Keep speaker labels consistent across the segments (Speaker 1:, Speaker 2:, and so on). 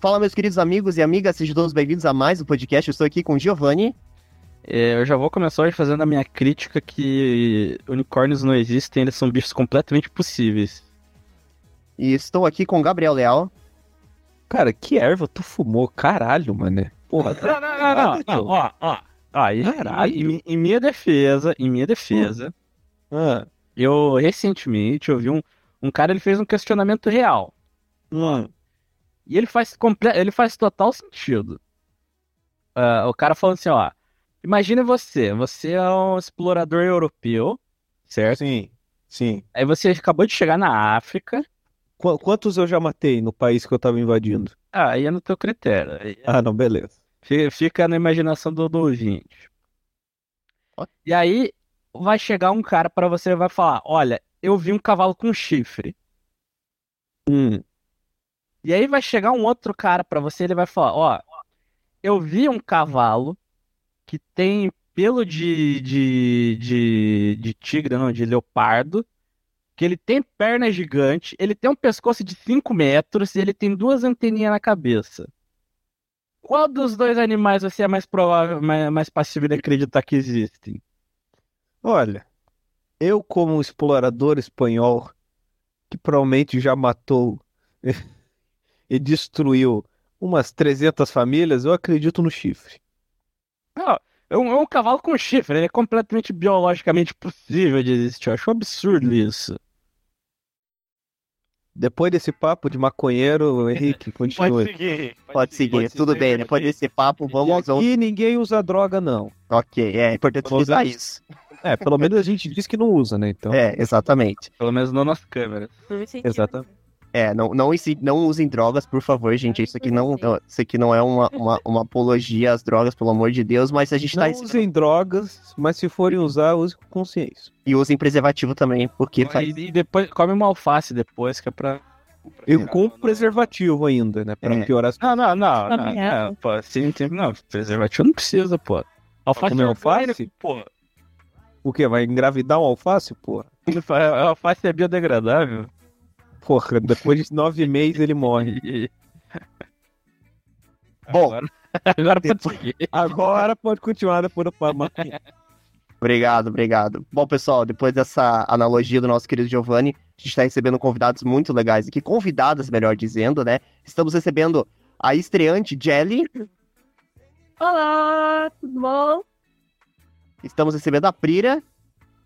Speaker 1: Fala, meus queridos amigos e amigas, sejam todos bem-vindos a mais um podcast. Eu estou aqui com o Giovanni.
Speaker 2: É, eu já vou começar hoje fazendo a minha crítica que unicórnios não existem, eles são bichos completamente possíveis.
Speaker 1: E estou aqui com o Gabriel Leal.
Speaker 3: Cara, que erva tu fumou? Caralho, mano. Porra,
Speaker 2: Não, não, não, não, não, ó, ó. ó em,
Speaker 3: Caralho.
Speaker 2: em- em minha defesa, em minha defesa,
Speaker 3: Ah,
Speaker 2: eu recentemente ouvi um, um cara, ele fez um questionamento real.
Speaker 3: ah,
Speaker 2: E ele faz, ele faz total sentido. Ah, o cara falou assim, ó. Imagina você, você é um explorador europeu, certo?
Speaker 3: sim, sim.
Speaker 2: Aí você acabou de chegar na África.
Speaker 3: Qu- quantos eu já matei no país que eu tava invadindo?
Speaker 2: Ah, aí é no teu critério. Aí
Speaker 3: Ah, não, beleza.
Speaker 2: fi- Fica na imaginação do, do ouvinte. E aí vai chegar um cara pra você e vai falar: Olha, eu vi um cavalo com chifre.
Speaker 3: Hum,
Speaker 2: E aí vai chegar um outro cara pra você ele vai falar: Ó, eu vi um cavalo que tem pelo de, de, de, de tigre, não, de leopardo. Que ele tem perna gigante, ele tem um pescoço de 5 metros e ele tem duas anteninhas na cabeça. Qual dos dois animais você é mais provável, mais, mais passível de acreditar que existem?
Speaker 3: olha, eu como explorador espanhol que provavelmente já matou e destruiu umas 300 famílias, eu acredito no chifre.
Speaker 2: É um, é um cavalo com chifre, ele é completamente biologicamente possível de existir. Eu acho um absurdo isso.
Speaker 3: Depois desse papo de maconheiro, Henrique, continue.
Speaker 2: seguir.
Speaker 1: Pode seguir, tudo bem. Depois desse papo, vamos ao.
Speaker 3: E ninguém usa droga, não.
Speaker 1: Ok, é importante frisar
Speaker 3: lá.
Speaker 1: isso.
Speaker 3: É, pelo menos a gente diz que não usa, né? Então,
Speaker 1: É, exatamente.
Speaker 2: Pelo menos não nas câmeras.
Speaker 3: exatamente.
Speaker 1: É, não, não, não usem drogas, por favor, gente. Isso aqui não, não- isso aqui não é uma, uma, uma apologia às drogas, pelo amor de Deus, mas a gente tá
Speaker 3: Não usem drogas, mas se forem usar, use com consciência.
Speaker 1: E usem preservativo também, porque faz.
Speaker 2: E, e depois come uma alface depois, que é pra.
Speaker 3: E com preservativo ainda, né? Pra
Speaker 1: É.
Speaker 3: piorar as
Speaker 2: Não, não, não, não,
Speaker 4: é.
Speaker 2: não, pô, sim, tem, não, preservativo não precisa, pô. Alface
Speaker 3: comer
Speaker 2: é
Speaker 3: alface?
Speaker 2: pô.
Speaker 3: O quê? Vai engravidar um alface, porra?
Speaker 2: A alface é biodegradável.
Speaker 3: Porra, depois de nove meses ele morre.
Speaker 1: Bom,
Speaker 2: agora, agora pode
Speaker 1: depois-
Speaker 2: seguir.
Speaker 3: Agora pode continuar depois do.
Speaker 1: Obrigado, obrigado. Bom, pessoal, depois dessa analogia do nosso querido Giovanni, a gente está recebendo convidados muito legais aqui, convidadas, melhor dizendo, né? Estamos recebendo a estreante Jelly,
Speaker 4: Olá, tudo bom?
Speaker 1: estamos recebendo a Prira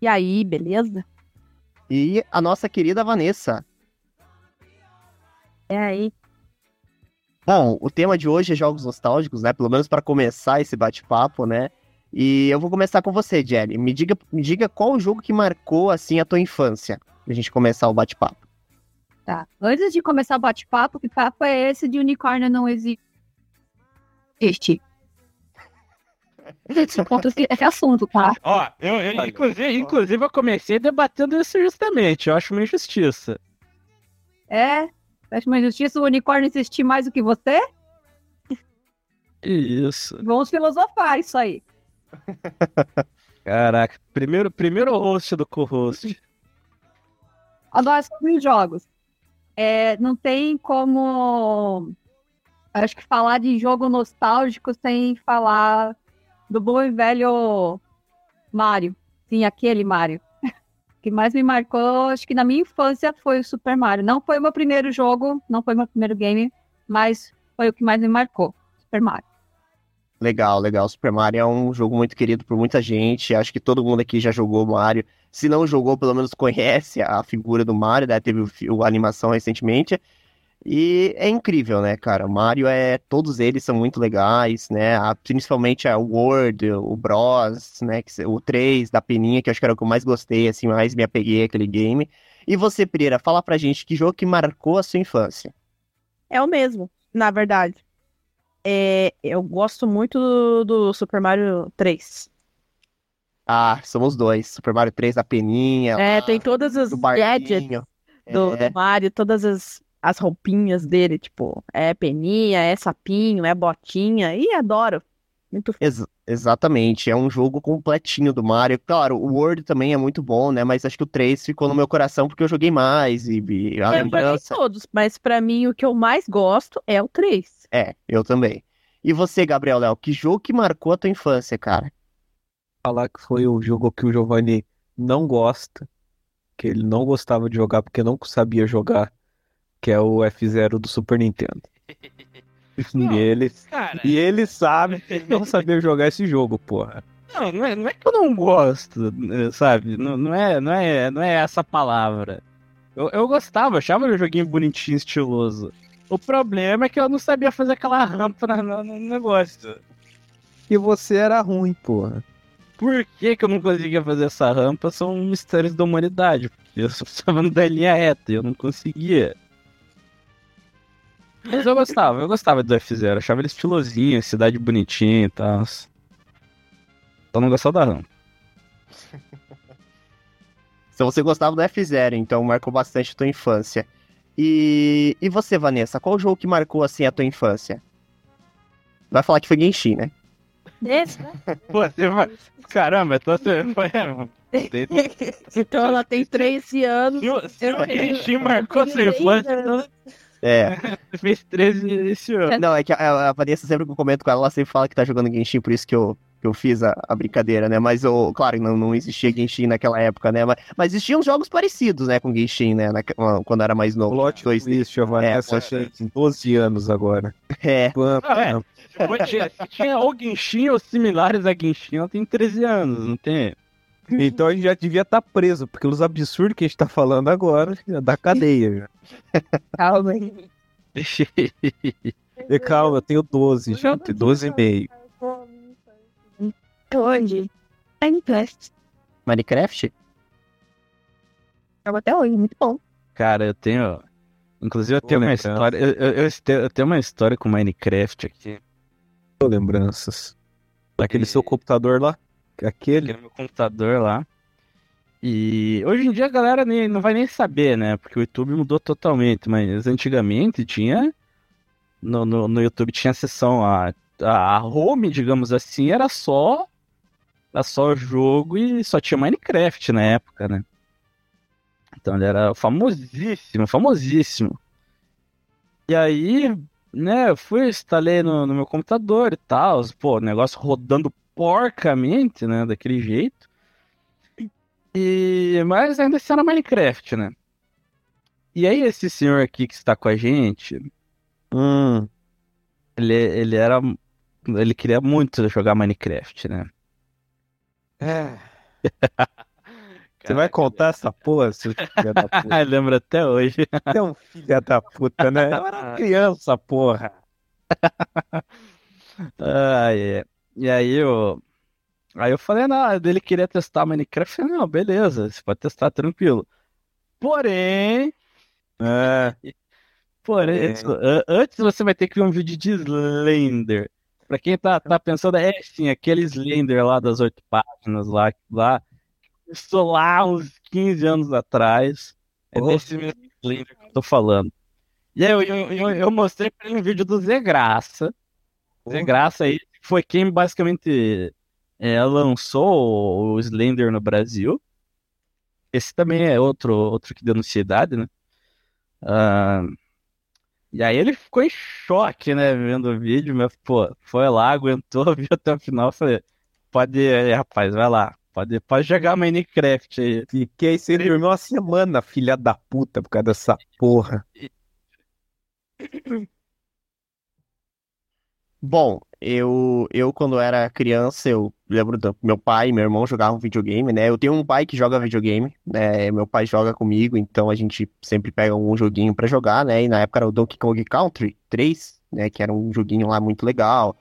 Speaker 4: E aí, beleza?
Speaker 1: e a nossa querida Vanessa.
Speaker 4: E aí?
Speaker 1: Bom, o tema de hoje é jogos nostálgicos, né? Pelo menos para começar esse bate-papo, né? E eu vou começar com você, Jelly. Me diga, me diga qual o jogo que marcou assim a tua infância, pra gente começar o bate-papo.
Speaker 4: Tá. Antes de começar o bate-papo, que papo é esse de unicórnio não existe? Esse ponto, esse esse assunto, tá?
Speaker 2: Ó, eu, eu- inclusive, inclusive eu comecei debatendo isso justamente. Eu acho uma injustiça.
Speaker 4: É? Acho uma injustiça o unicórnio existir mais do que você?
Speaker 2: Isso.
Speaker 4: Vamos filosofar isso aí.
Speaker 2: Caraca, primeiro, primeiro host do co-host.
Speaker 4: Agora, sobre os jogos. É, não tem como. Acho que falar de jogo nostálgico sem falar do bom e velho Mario. Sim, aquele Mario. Que mais me marcou, acho que na minha infância foi o Super Mario. Não foi o meu primeiro jogo, não foi o meu primeiro game, mas foi o que mais me marcou. Super Mario.
Speaker 1: Legal, legal. Super Mario é um jogo muito querido por muita gente. Acho que todo mundo aqui já jogou Mario. Se não jogou, pelo menos conhece a figura do Mario, né? Teve o a animação recentemente. E é incrível, né, cara? O Mario é. Todos eles são muito legais, né? A- principalmente a World, o Bros, né? O 3 da Peninha, que eu acho que era o que eu mais gostei, assim, mais me apeguei àquele game. E você, Pereira, fala pra gente que jogo que marcou a sua infância.
Speaker 5: É o mesmo, na verdade. É, eu gosto muito do, do Super Mario 3.
Speaker 1: Ah, somos dois. Super Mario 3 da Peninha.
Speaker 5: É,
Speaker 1: lá,
Speaker 5: tem todas as
Speaker 1: do
Speaker 5: gadgets do,
Speaker 1: É.
Speaker 5: do Mario, todas as, as roupinhas dele, tipo, é peninha, é sapinho, é botinha, e adoro. Muito
Speaker 1: Ex- exatamente, é um jogo completinho do Mario. Claro, o World também é muito bom, né? Mas acho que o 3 ficou no meu coração porque eu joguei mais e, e a
Speaker 5: Eu
Speaker 1: lembrança.
Speaker 5: todos, mas pra mim o que eu mais gosto é o 3.
Speaker 1: É, eu também. E você, Gabriel Léo, que jogo que marcou a tua infância, cara?
Speaker 3: Falar que foi o jogo que o Giovanni não gosta, que ele não gostava de jogar porque não sabia jogar, que é o F-Zero do Super Nintendo.
Speaker 2: Não.
Speaker 3: E ele,
Speaker 2: Cara,
Speaker 3: e ele sabe que ele não sabia jogar esse jogo, porra.
Speaker 2: não, não é, não é que eu não gosto, eh, sabe? Não, não, é, não, é, não é essa palavra. Eu, eu gostava, achava o joguinho bonitinho, estiloso. O problema é que eu não sabia fazer aquela rampa na- no negócio.
Speaker 3: E você era ruim, porra.
Speaker 2: Por que, que eu não conseguia fazer essa rampa são mistérios da humanidade. Porque eu só estava da linha reta e eu não conseguia. Mas eu gostava, eu gostava do F-Zero, achava ele estilosinho, cidade bonitinha e tal. Só não gostava da rampa.
Speaker 1: Se você gostava do F-Zero, então marcou bastante a tua infância. E, e você, Vanessa, qual jogo que marcou assim a tua infância? Vai falar que foi Genshin, né?
Speaker 5: Esse, né?
Speaker 2: Pô, você vai. Caramba, então você foi.
Speaker 5: então ela tem 13 anos.
Speaker 2: Se se o Genshin marcou sua infância, então
Speaker 1: É.
Speaker 2: você fez 13 esse ano.
Speaker 1: Não, é que a, a Vanessa sempre que eu comento com ela, ela sempre fala que tá jogando Genshin, por isso que eu, que eu fiz a, a brincadeira, né? Mas, eu, claro, não, não existia Genshin naquela época, né? Mas, mas existiam jogos parecidos, né, com Genshin, né? na- quando era mais novo.
Speaker 3: Plot
Speaker 1: Dois-
Speaker 3: twist, Giovanni.
Speaker 1: É,
Speaker 3: Essa
Speaker 1: plot
Speaker 3: tem 12 anos agora.
Speaker 1: É,
Speaker 2: Ah, é. Tinha ou Genshin ou similares a Genshin, ela tem 13 anos, não tem?
Speaker 3: Então a gente já devia estar preso, porque os absurdos que a gente tá falando agora é da cadeia.
Speaker 5: Calma aí.
Speaker 3: E calma, eu tenho 12, gente. 12 e meio.
Speaker 5: Hoje. Minecraft.
Speaker 1: Minecraft?
Speaker 5: Jogo até hoje, muito bom.
Speaker 2: Cara, eu tenho. Inclusive, eu tenho uma
Speaker 3: lembrança.
Speaker 2: história. Eu, eu, eu tenho- eu uma história com Minecraft aqui.
Speaker 3: Lembranças. Daquele seu computador lá? Aquele?
Speaker 2: no meu computador lá. E hoje em dia a galera nem, não vai nem saber, né? Porque o YouTube mudou totalmente, mas antigamente tinha. No, no, no YouTube tinha a seção, a, a home, digamos assim, era só. Era só jogo e só tinha Minecraft na época, né? Então ele era famosíssimo, famosíssimo. E aí, né, eu fui, instalei no, no meu computador e tal, pô, negócio rodando porcamente, né, daquele jeito. E, mas ainda assim era Minecraft, né? E aí esse senhor aqui que está com a gente,
Speaker 3: Hum.
Speaker 2: ele, ele era, ele queria muito jogar Minecraft, né?
Speaker 3: É. Você vai contar essa porra, seu filho da puta?
Speaker 2: Lembro até hoje.
Speaker 3: Você é um filho da puta, né? Eu era criança, porra.
Speaker 2: Ah, é. E aí eu. Aí eu falei, não, dele queria testar Minecraft. Eu falei, não, beleza, você pode testar tranquilo. Porém,
Speaker 3: É.
Speaker 2: porém,
Speaker 3: É.
Speaker 2: antes- você vai ter que ver um vídeo de Slender. Pra quem tá, tá pensando, é sim, aquele Slender lá das oito páginas lá, lá, que começou lá uns 15 anos atrás. É
Speaker 3: Oh.
Speaker 2: desse mesmo Slender que eu tô falando. E aí eu, eu, eu, eu mostrei pra ele um vídeo do Zé Graça. Zé Graça aí foi quem basicamente é, lançou o Slender no Brasil. Esse também é outro, outro que denuncia idade, né? Ah, e aí ele ficou em choque, né, vendo o vídeo, mas, pô, foi lá, aguentou, viu até o final, falei, pode ir rapaz, vai lá, pode, pode jogar Minecraft aí.
Speaker 3: Fiquei sem dormir uma semana, filha da puta, por causa dessa porra.
Speaker 1: Bom, eu, eu quando era criança, eu lembro do meu pai e meu irmão jogavam videogame, né? Eu tenho um pai que joga videogame, né? Meu pai joga comigo, então a gente sempre pega um joguinho pra jogar, né? E na época era o Donkey Kong Country 3, né? Que era um joguinho lá muito legal.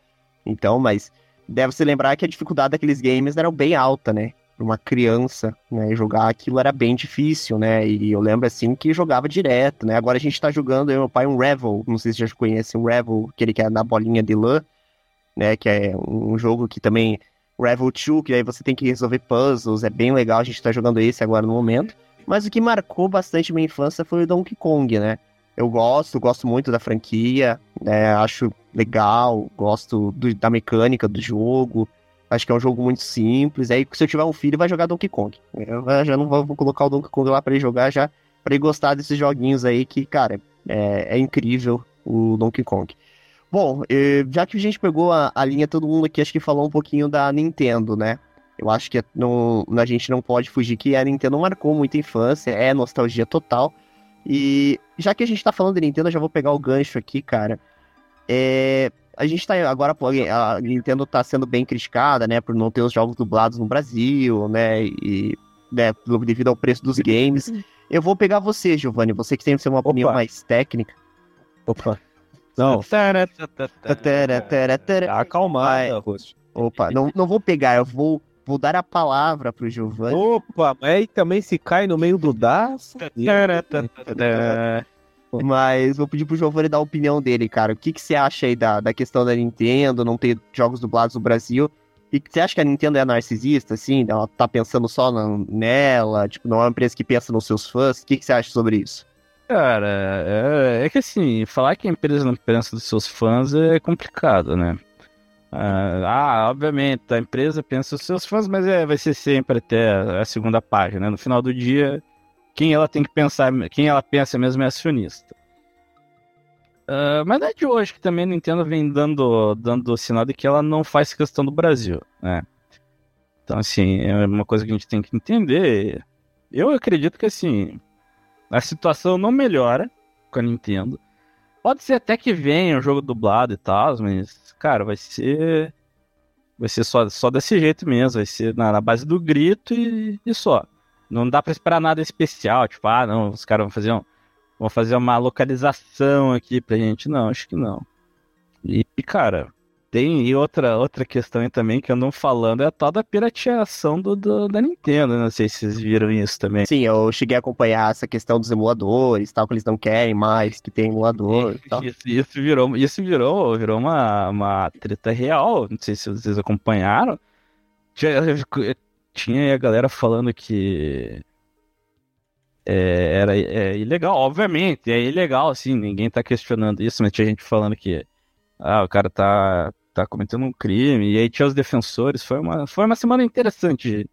Speaker 1: Então, mas deve se lembrar que a dificuldade daqueles games era bem alta, né? Uma criança, né? Jogar aquilo era bem difícil, né? E eu lembro assim que jogava direto, né? Agora a gente tá jogando, eu e meu pai, um Revel, não sei se já conhecem um Revel, aquele que é na bolinha de lã, né? Que é um jogo que também. Revel 2, que aí você tem que resolver puzzles, é bem legal, a gente tá jogando esse agora no momento. Mas o que marcou bastante minha infância foi o Donkey Kong, né? Eu gosto, gosto muito da franquia, né? Acho legal, gosto do- da mecânica do jogo. Acho que é um jogo muito simples. Aí, se eu tiver um filho, vai jogar Donkey Kong. Eu já não vou, vou colocar o Donkey Kong lá pra ele jogar, já pra ele gostar desses joguinhos aí que, cara, é, é incrível o Donkey Kong. Bom, eh, já que a gente pegou a, a linha, todo mundo aqui acho que falou um pouquinho da Nintendo, né? Eu acho que não, a gente não pode fugir que a Nintendo marcou muita infância, é nostalgia total. E já que a gente tá falando de Nintendo, eu já vou pegar o gancho aqui, cara. É, a gente tá agora, a Nintendo tá sendo bem criticada, né, por não ter os jogos dublados no Brasil, né, e né, devido ao preço dos games. Eu vou pegar você, Giovanni, você que tem uma opinião
Speaker 3: Opa.
Speaker 1: mais técnica.
Speaker 3: Opa. Não, tá acalmada, Rosto.
Speaker 1: Opa, não, não vou pegar, eu vou, vou dar a palavra pro Giovanni.
Speaker 3: Opa, mas aí também se cai no meio do das.
Speaker 1: Mas vou pedir pro Giovanni dar a opinião dele, cara. O que, que você acha aí da, da questão da Nintendo, não ter jogos dublados no Brasil? E você acha que a Nintendo é narcisista, assim? Ela tá pensando só na- nela? Tipo, não é uma empresa que pensa nos seus fãs? O que, que você acha sobre isso?
Speaker 2: Cara, é, é que assim, falar que a empresa não pensa dos seus fãs é complicado, né? Ah, ah, obviamente, a empresa pensa nos seus fãs, mas é, vai ser sempre até a, a segunda página. né? No final do dia, quem ela tem que pensar, quem ela pensa mesmo é acionista. Ah, mas não é de hoje que também a Nintendo vem dando, dando sinal de que ela não faz questão do Brasil, né? Então, assim, é uma coisa que a gente tem que entender. Eu acredito que, assim, a situação não melhora com a Nintendo. Pode ser até que venha um jogo dublado e tal, mas, cara, vai ser. Vai ser só, só desse jeito mesmo. Vai ser na, na base do grito e, e só. Não dá pra esperar nada especial. Tipo, ah, não, os caras vão fazer um, vão fazer uma localização aqui pra gente. Não, acho que não. E, cara, tem e outra, outra questão aí também que andam falando é a tal da pirateação do, do- da Nintendo. Não sei se vocês viram isso também.
Speaker 1: Sim, eu cheguei a acompanhar essa questão dos emuladores, tal, que eles não querem mais, que tem emulador e tal.
Speaker 2: Isso, isso virou, isso virou, virou uma, uma treta real. Não sei se vocês acompanharam. Tinha a galera falando que é, era é, ilegal, obviamente, é ilegal, assim, ninguém tá questionando isso, mas tinha gente falando que ah, o cara tá, tá cometendo um crime, e aí tinha os defensores. Foi uma, foi uma semana interessante de,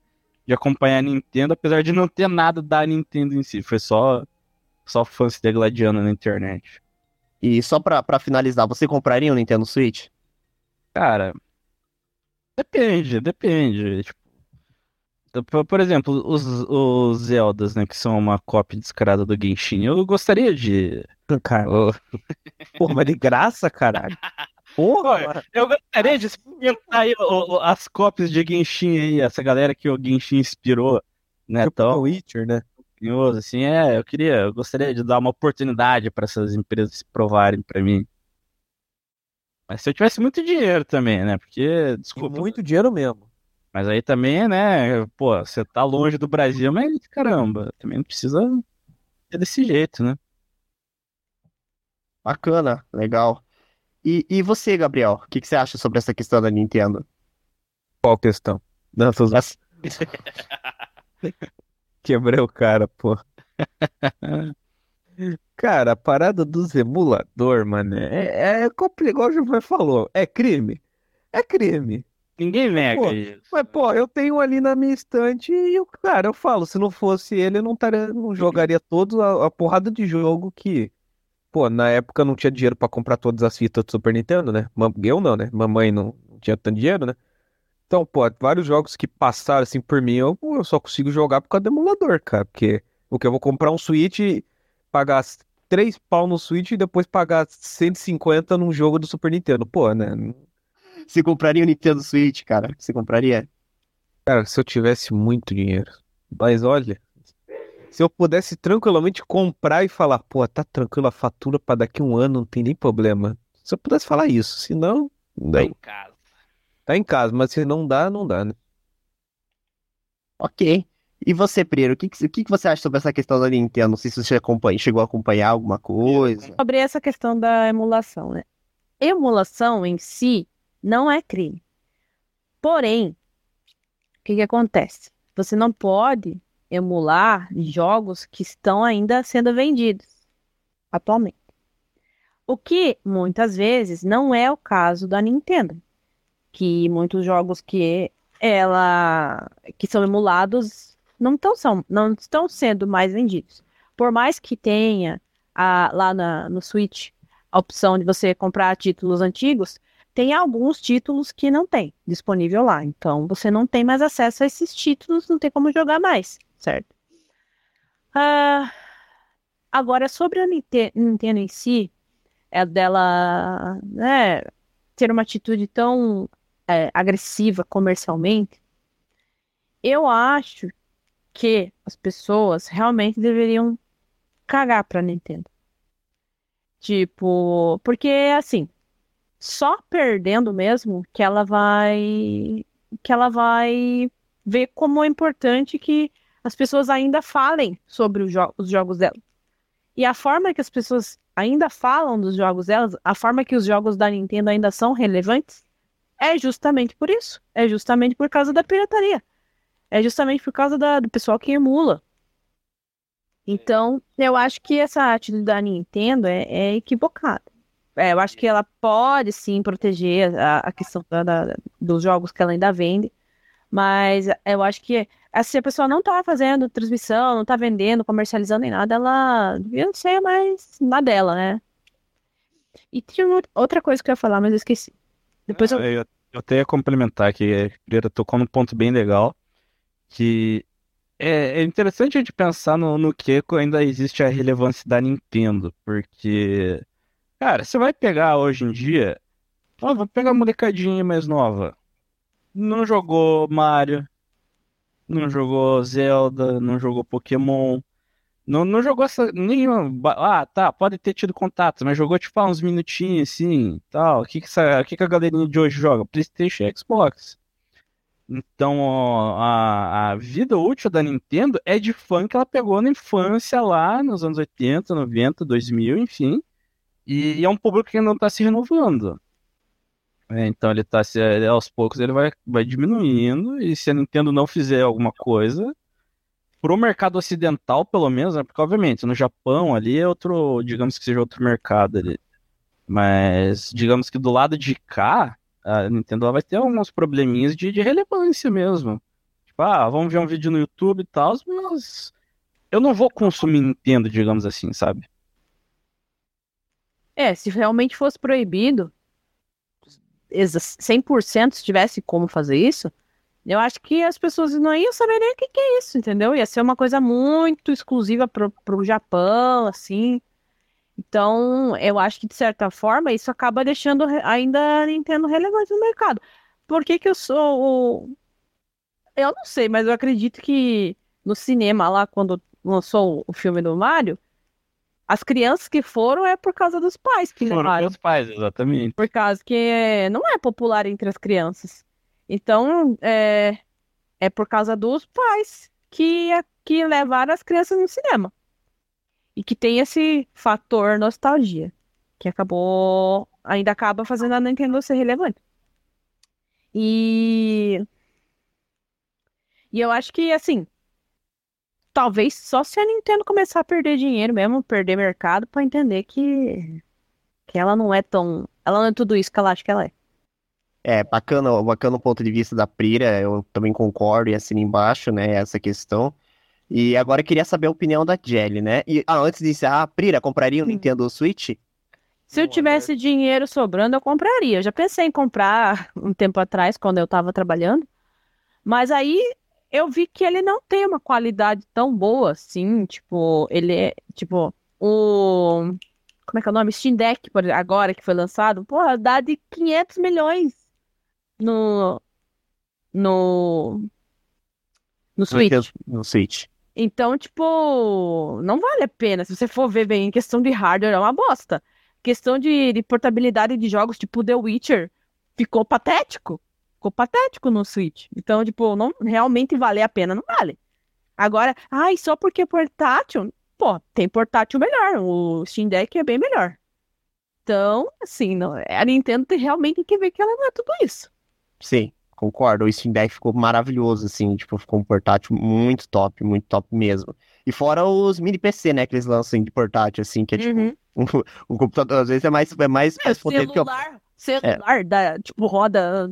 Speaker 2: de acompanhar a Nintendo, apesar de não ter nada da Nintendo em si, foi só, só fãs se degladiando na internet.
Speaker 1: E só pra, pra finalizar, você compraria um Nintendo Switch?
Speaker 2: Cara, depende, depende. Tipo, por, exemplo, os, os Zeldas, né, que são uma cópia descarada do Genshin, eu gostaria de.
Speaker 3: Cara,
Speaker 2: eu-
Speaker 3: porra, mas de graça, caralho. Porra.
Speaker 2: Eu gostaria de experimentar aí o- o- as cópias de Genshin aí, essa galera que o Genshin inspirou, né,
Speaker 3: Tipo
Speaker 2: tão
Speaker 3: Witcher, né?
Speaker 2: assim, é, eu queria, eu gostaria de dar uma oportunidade para essas empresas se provarem para mim. Mas se eu tivesse muito dinheiro também, né, porque, desculpa,
Speaker 3: Muito dinheiro mesmo.
Speaker 2: Mas aí também, né, pô, você tá longe do Brasil, mas caramba, também não precisa ser desse jeito, né?
Speaker 1: Bacana, legal. E, e você, Gabriel, o que, que você acha sobre essa questão da Nintendo?
Speaker 3: Qual questão? Zoando.
Speaker 1: Essa-
Speaker 3: Quebrei o cara, pô. Cara, a parada dos emulador, mano, é, é compli- igual o Giovanni falou, é crime. É crime.
Speaker 2: Ninguém nega
Speaker 3: Pô,
Speaker 2: isso.
Speaker 3: Mas, pô, eu tenho ali na minha estante e, eu, cara, eu falo, se não fosse ele, eu não, taria, não jogaria toda a, a porrada de jogo que, pô, na época não tinha dinheiro pra comprar todas as fitas do Super Nintendo, né? Eu não, né? Mamãe não tinha tanto dinheiro, né? Então, pô, vários jogos que passaram assim por mim, eu, eu só consigo jogar por causa do emulador, cara. Porque o que eu vou comprar um Switch, pagar 3 pau no Switch e depois pagar 150 num jogo do Super Nintendo. Pô, né?
Speaker 1: Você compraria o Nintendo Switch, cara? Você compraria?
Speaker 3: Cara, se eu tivesse muito dinheiro. Mas olha, se eu pudesse tranquilamente comprar e falar, pô, tá tranquilo a fatura pra daqui um ano, não tem nem problema. Se eu pudesse falar isso, se não,
Speaker 2: Tá em casa.
Speaker 3: tá em casa, mas se não dá, não dá, né?
Speaker 1: Ok. E você, Pereira, o que, que, o que que você acha sobre essa questão da Nintendo? Não sei se você acompanha, chegou a acompanhar alguma coisa.
Speaker 5: Sobre essa questão da emulação, né? Emulação em si não é crime. Porém, o que que acontece? Você não pode emular jogos que estão ainda sendo vendidos. atualmente. O que muitas vezes não é o caso da Nintendo, que muitos jogos que ela que são emulados não estão, são, não estão sendo mais vendidos. Por mais que tenha a, lá na, no Switch a opção de você comprar títulos antigos, tem alguns títulos que não tem disponível lá. Então você não tem mais acesso a esses títulos, não tem como jogar mais, certo? Uh, agora, sobre a Nintendo em si, é dela né, ter uma atitude tão é, agressiva comercialmente, eu acho que as pessoas realmente deveriam cagar pra Nintendo. Tipo, porque assim, só perdendo mesmo que ela vai que ela vai ver como é importante que as pessoas ainda falem sobre os, jo os jogos dela. E a forma que as pessoas ainda falam dos jogos delas, a forma que os jogos da Nintendo ainda são relevantes, é justamente por isso. É justamente por causa da pirataria. É justamente por causa da, do pessoal que emula. Então, eu acho que essa atitude da Nintendo é, é equivocada. É, eu acho que ela pode sim proteger a, a questão da, da, dos jogos que ela ainda vende, mas eu acho que se a pessoa não está fazendo transmissão, não está vendendo, comercializando nem nada, ela devia ser mais na dela, né? E tinha outra coisa que eu ia falar, mas eu esqueci. Depois eu...
Speaker 2: eu... eu até ia complementar aqui, a Primeira tocou num ponto bem legal, que é, é interessante a gente pensar no, no que ainda existe a relevância da Nintendo, porque, cara, você vai pegar hoje em dia, ó, vou pegar a molecadinha mais nova, não jogou Mario, não jogou Zelda, não jogou Pokémon, não, não jogou essa nenhuma. Ah, tá, pode ter tido contato, mas jogou tipo uns minutinhos assim, tal. O que que, essa, que que a galerinha de hoje joga? PlayStation e Xbox. Então, a, a vida útil da Nintendo é de fã que ela pegou na infância lá nos anos 80, 90, 2000, enfim. E, é um público que não está se renovando. É, então ele tá se aos poucos ele vai, vai diminuindo e se a Nintendo não fizer alguma coisa pro mercado ocidental pelo menos, né, porque obviamente no Japão ali é outro, digamos que seja outro mercado ali. Mas digamos que do lado de cá, a Nintendo vai ter alguns probleminhas de, de relevância mesmo. Tipo, ah, vamos ver um vídeo no YouTube e tal, mas eu não vou consumir Nintendo, digamos assim, sabe?
Speaker 5: É, se realmente fosse proibido, 100% se tivesse como fazer isso, eu acho que as pessoas não iam saber nem o que, que é isso, entendeu? Ia ser uma coisa muito exclusiva pro, pro Japão, assim. Então, eu acho que, de certa forma, isso acaba deixando ainda a Nintendo relevante no mercado. Por que que eu sou. Eu não sei, mas eu acredito que no cinema, lá, quando lançou o filme do Mario, as crianças que foram é por causa dos pais que
Speaker 2: foram
Speaker 5: levaram.
Speaker 2: Foram pais, exatamente.
Speaker 5: Por causa que não é popular entre as crianças. Então, é, é por causa dos pais que, que levaram as crianças no cinema. E que tem esse fator nostalgia, que acabou, ainda acaba fazendo a Nintendo ser relevante. E, e eu acho que, assim, talvez só se a Nintendo começar a perder dinheiro mesmo, perder mercado, para entender que, que ela não é tão. Ela não é tudo isso que ela acha que ela é.
Speaker 1: É, bacana, bacana o ponto de vista da Prira, eu também concordo e assino embaixo, né, essa questão. E agora eu queria saber a opinião da Jelly, né? E ah, antes disso, a Prira compraria um Nintendo Switch?
Speaker 5: Se eu tivesse dinheiro sobrando, eu compraria. Eu já pensei em comprar um tempo atrás, quando eu tava trabalhando. Mas aí eu vi que ele não tem uma qualidade tão boa assim. Tipo, ele é. Tipo, o. Como é que é o nome? Steam Deck, por, agora que foi lançado. Porra, dá de 500 milhões no. No. No Switch.
Speaker 1: No Switch.
Speaker 5: Então, tipo, não vale a pena. Se você for ver bem, em questão de hardware, é uma bosta. Questão de, de portabilidade de jogos, tipo The Witcher, ficou patético. Ficou patético no Switch. Então, tipo, não realmente vale a pena, não vale. Agora, ai, só porque é portátil, pô, tem portátil melhor. O Steam Deck é bem melhor. Então, assim, não, a Nintendo tem realmente que ver que ela não é tudo isso.
Speaker 1: Sim, concordo. O Steam Deck ficou maravilhoso, assim, tipo, ficou um portátil muito top, muito top mesmo. E fora os mini PC, né, que eles lançam de portátil, assim, que é tipo, uhum. Um, um computador às vezes é mais, é mais,
Speaker 5: É,
Speaker 1: mais potente que o.
Speaker 5: celular, celular, da, tipo, roda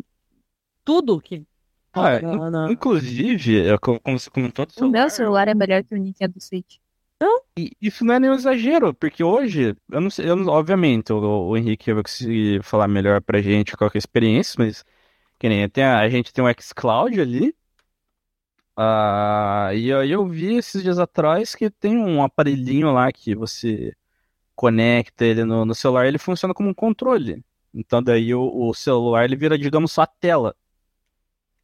Speaker 5: tudo que
Speaker 2: Ah,
Speaker 5: na-
Speaker 2: Inclusive, é co- como você comentou do
Speaker 4: O meu
Speaker 2: celular,
Speaker 4: celular é melhor que o Nintendo Switch.
Speaker 2: E isso não é nenhum exagero, porque hoje, eu não sei, eu não- obviamente, o, o Henrique vai conseguir falar melhor pra gente qual que é a experiência, mas que nem tem a, a gente tem um xCloud ali, ah, e aí eu vi esses dias atrás que tem um aparelhinho lá que você conecta ele no, no celular, ele funciona como um controle. Então daí o, o celular ele vira, digamos, só a tela.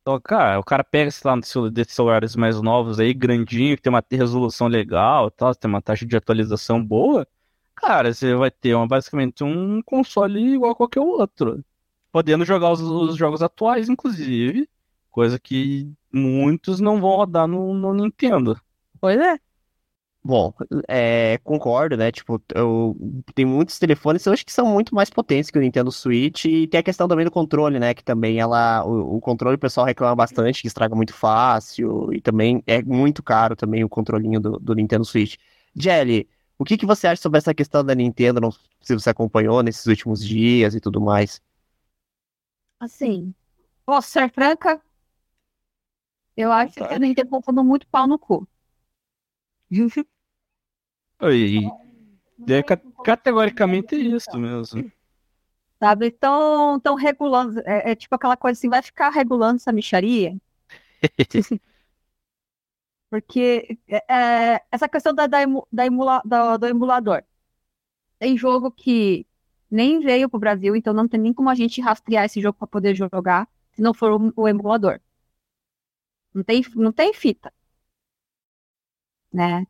Speaker 2: Então, cara, o cara pega, sei lá, desses celulares mais novos aí, grandinho, que tem uma resolução legal tal, tem uma taxa de atualização boa, cara, você vai ter uma, basicamente um console igual a qualquer outro. Podendo jogar os, os jogos atuais, inclusive, coisa que muitos não vão rodar no, no Nintendo.
Speaker 5: Pois é.
Speaker 1: Bom, é, concordo, né? Tipo, eu, tem muitos telefones, eu acho que são muito mais potentes que o Nintendo Switch, e tem a questão também do controle, né? Que também ela, o, o controle o pessoal reclama bastante, que estraga muito fácil, e também é muito caro também o controlinho do, do Nintendo Switch. Jelly, o que que você acha sobre essa questão da Nintendo? Não sei se você acompanhou nesses últimos dias e tudo mais.
Speaker 4: Assim, posso ser franca? Eu acho que a Nintendo tá pondo muito pau no cu.
Speaker 2: E, e é ca- categoricamente isso mesmo.
Speaker 4: Sabe? Tão, tão regulando. É, é tipo aquela coisa assim, vai ficar regulando essa micharia? Porque é, é, essa questão da, da, emu- da emula- da- do emulador. Tem jogo que nem veio pro Brasil, então não tem nem como a gente rastrear esse jogo para poder jogar se não for o, o emulador. Não tem, não tem fita. Né?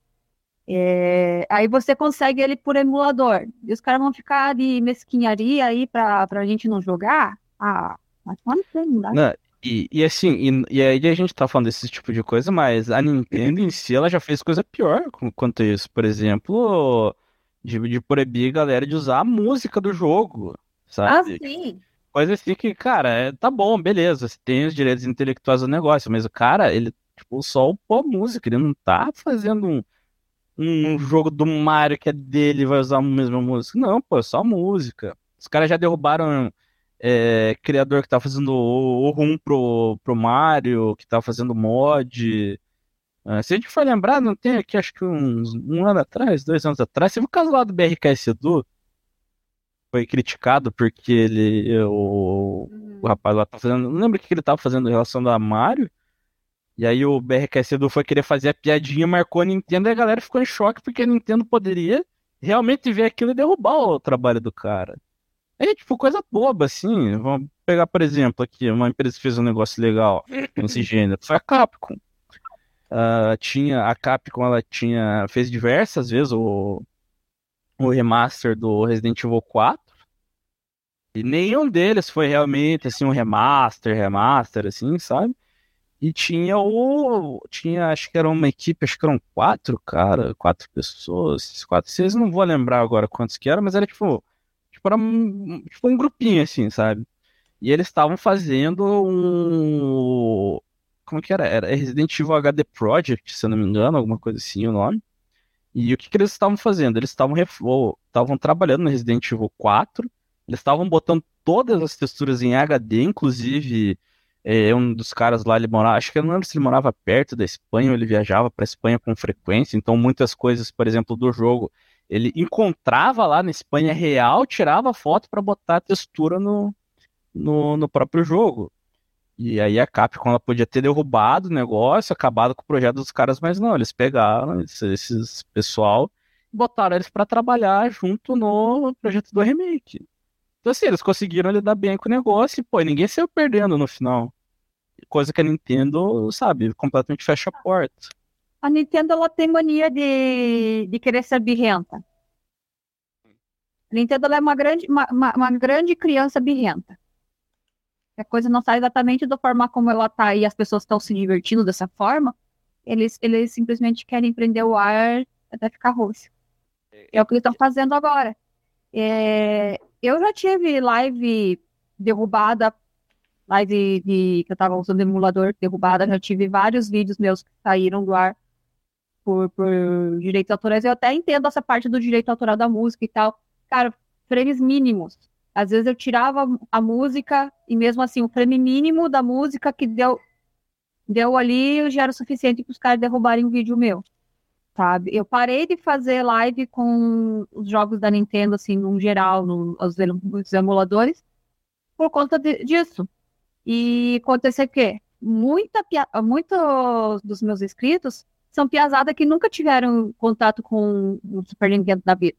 Speaker 4: É, aí você consegue ele por emulador. E os caras vão ficar de mesquinharia aí pra, pra gente não jogar? Ah, mas não tem, não dá.
Speaker 2: Não, e, e assim, e, e aí a gente tá falando desse tipo de coisa, mas a Nintendo em si, ela já fez coisa pior quanto isso. Por exemplo, de, de proibir a galera de usar a música do jogo,
Speaker 4: Ah,
Speaker 2: sabe?
Speaker 4: sim.
Speaker 2: Coisa assim que, cara, é, tá bom, beleza, você tem os direitos intelectuais do negócio, mas o cara, ele, tipo, só upou a música, ele não tá fazendo um, um jogo do Mario que é dele vai usar a mesma música. Não, pô, é só música. Os caras já derrubaram é, criador que tá fazendo o, o rum pro, pro Mario, que tá fazendo mod. Ah, se a gente for lembrar, não tem aqui, acho que uns um ano atrás, dois anos atrás, teve o caso lá do BRKS Edu, foi criticado porque ele, o, o rapaz lá tá fazendo, não lembro o que que ele tava fazendo em relação a Mario, e aí o BRKS Edu foi querer fazer a piadinha, marcou a Nintendo e a galera ficou em choque porque a Nintendo poderia realmente ver aquilo e derrubar o trabalho do cara. É tipo coisa boba, assim. Vamos pegar, por exemplo, aqui, uma empresa que fez um negócio legal nesse gênero. Foi a Capcom. Ah, tinha, a Capcom ela tinha, fez diversas vezes o, o remaster do Resident Evil 4. E nenhum deles foi realmente assim um remaster, remaster, assim, sabe? E tinha o. Tinha, acho que era uma equipe, acho que eram quatro, cara, quatro pessoas, quatro, vocês não vou lembrar agora quantos que eram, mas era tipo. Tipo, era um, tipo um grupinho, assim, sabe? E eles estavam fazendo um. Como que era? Era Resident Evil HD Project, se eu não me engano, alguma coisa assim o nome. E o que, que eles estavam fazendo? Eles estavam estavam trabalhando no Resident Evil 4, eles estavam botando todas as texturas em HD, inclusive é, um dos caras lá, ele morava, acho que eu não lembro se ele morava perto da Espanha ou ele viajava para Espanha com frequência, então muitas coisas, por exemplo, do jogo, ele encontrava lá na Espanha real, tirava foto para botar a textura no, no, no próprio jogo. E aí a Capcom ela podia ter derrubado o negócio, acabado com o projeto dos caras, mas não, eles pegaram esses, esses pessoal e botaram eles para trabalhar junto no projeto do remake. Então assim, eles conseguiram lidar bem com o negócio e, pô, ninguém saiu perdendo no final. Coisa que a Nintendo, sabe, completamente fecha a porta.
Speaker 4: A Nintendo ela tem mania de, de querer ser birrenta. A Nintendo é uma grande, uma, uma, uma grande criança birrenta. A coisa não sai exatamente da forma como ela tá e as pessoas estão se divertindo dessa forma, eles, eles simplesmente querem prender o ar até ficar roxo. É o que eles estão fazendo agora. É, eu já tive live derrubada, live de, que eu tava usando emulador derrubada, já tive vários vídeos meus que saíram do ar por, por direitos autorais. Eu até entendo essa parte do direito autoral da música e tal. Cara, frames mínimos. Às vezes eu tirava a música e mesmo assim o frame mínimo da música que deu deu ali já era o suficiente para os caras derrubarem um vídeo meu. Sabe? Eu parei de fazer live com os jogos da Nintendo, assim, no geral, no, os emuladores, por conta de, disso. E aconteceu o quê? Muita, muitos dos meus inscritos são piazadas que nunca tiveram contato com o Super Nintendo da vida.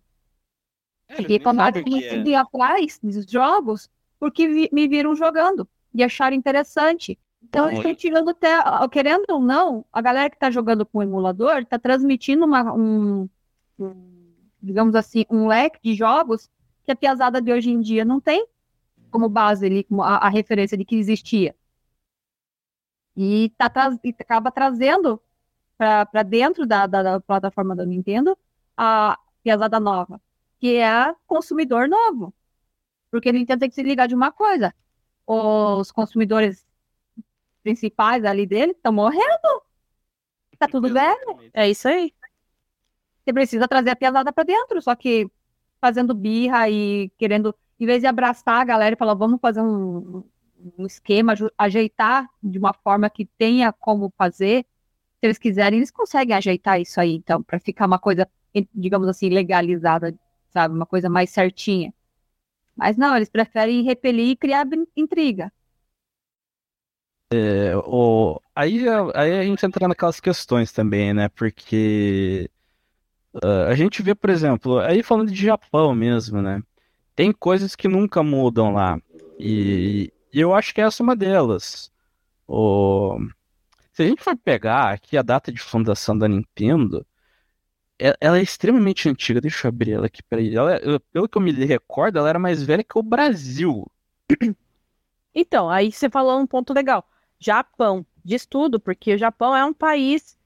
Speaker 4: É, e começaram a ir atrás dos jogos porque vi, me viram jogando e acharam interessante. Então, estão tirando até, querendo ou não, a galera que está jogando com o emulador está transmitindo uma, um, um, digamos assim, um leque de jogos que a piazada de hoje em dia não tem como base ali, como a, a referência de que existia. E, tá, e acaba trazendo para dentro da, da, da, plataforma da Nintendo a piazada nova, que é consumidor novo. Porque a Nintendo tem que se ligar de uma coisa. Os consumidores principais ali dele estão morrendo. Tá tudo velho.
Speaker 5: É isso aí.
Speaker 4: Você precisa trazer a piazada para dentro, só que fazendo birra e querendo, em vez de abraçar a galera e falar, vamos fazer um, um esquema, ajeitar de uma forma que tenha como fazer, se eles quiserem, eles conseguem ajeitar isso aí, então, para ficar uma coisa, digamos assim, legalizada, sabe? Uma coisa mais certinha. Mas não, eles preferem repelir e criar intriga.
Speaker 2: É, o, aí, aí a gente entra naquelas questões também, né? Porque uh, a gente vê, por exemplo, aí falando de Japão mesmo, né? Tem coisas que nunca mudam lá. E, e eu acho que essa é uma delas. O, se a gente for pegar aqui a data de fundação da Nintendo, é, ela é extremamente antiga. Deixa eu abrir ela aqui, peraí. Ela, pelo que eu me recordo, ela era mais velha que o Brasil.
Speaker 5: Então, aí você falou um ponto legal. Japão, de estudo, porque o Japão é um país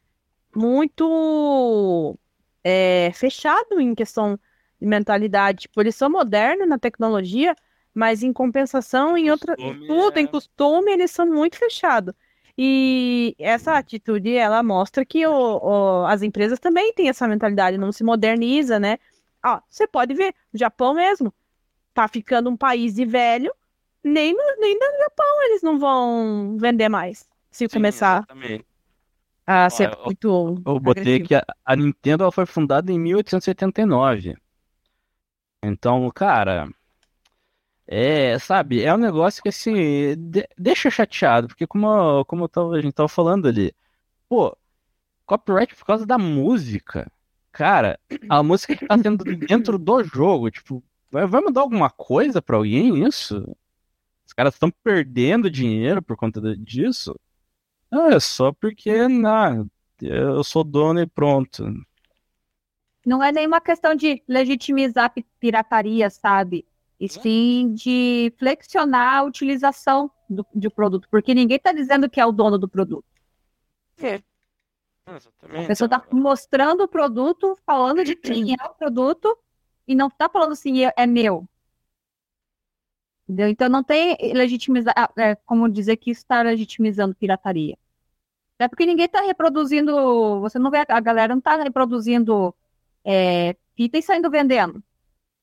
Speaker 5: muito é, fechado em questão de mentalidade. Tipo, eles são modernos na tecnologia, mas em compensação, em outra, tudo, é... em costume, eles são muito fechados. E essa atitude, ela mostra que o, o, as empresas também têm essa mentalidade, não se moderniza, né? Ó, você pode ver, o Japão mesmo tá ficando um país de velho, nem no, nem no Japão eles não vão vender mais. Se Sim, começar exatamente. a ser Ó, muito.
Speaker 2: Eu, eu botei que a, a Nintendo ela foi fundada em 1879. Então, cara. É, sabe, é um negócio que assim, de, deixa chateado, porque como, como tava, a gente tava falando ali, pô, copyright por causa da música. Cara, a música que tá tendo dentro do jogo, tipo, vai, vai mudar alguma coisa pra alguém isso? Os caras estão perdendo dinheiro por conta disso. Ah, é só porque, não, eu sou dono e pronto.
Speaker 4: Não é nenhuma questão de legitimizar pirataria, sabe? E sim de flexionar a utilização do, do produto, porque ninguém está dizendo que é o dono do produto. É. A pessoa está mostrando o produto, falando de quem é o produto, e não está falando assim, é, é meu. Entendeu? Então não tem legitimizar, ah, é, como dizer que isso está legitimizando pirataria. É porque ninguém está reproduzindo, você não vê, a galera não está reproduzindo é, fita e saindo vendendo.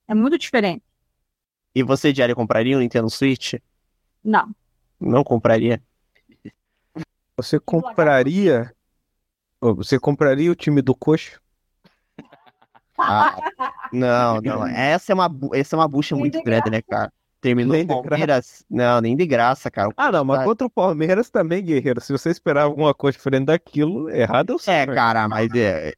Speaker 4: É muito diferente.
Speaker 1: E você, Diário, compraria um Nintendo Switch?
Speaker 4: Não.
Speaker 1: Não compraria?
Speaker 3: Você compraria. Você compraria o time do Coxo?
Speaker 1: Ah, não, não. Essa é uma, essa é uma bucha muito grande, né, cara? Terminou nem o Palmeiras. Não, nem de graça, cara.
Speaker 3: Ah, não, mas contra o Palmeiras também, Guerreiro. Se você esperar alguma coisa diferente daquilo, errado eu sei.
Speaker 1: É, cara, mas é,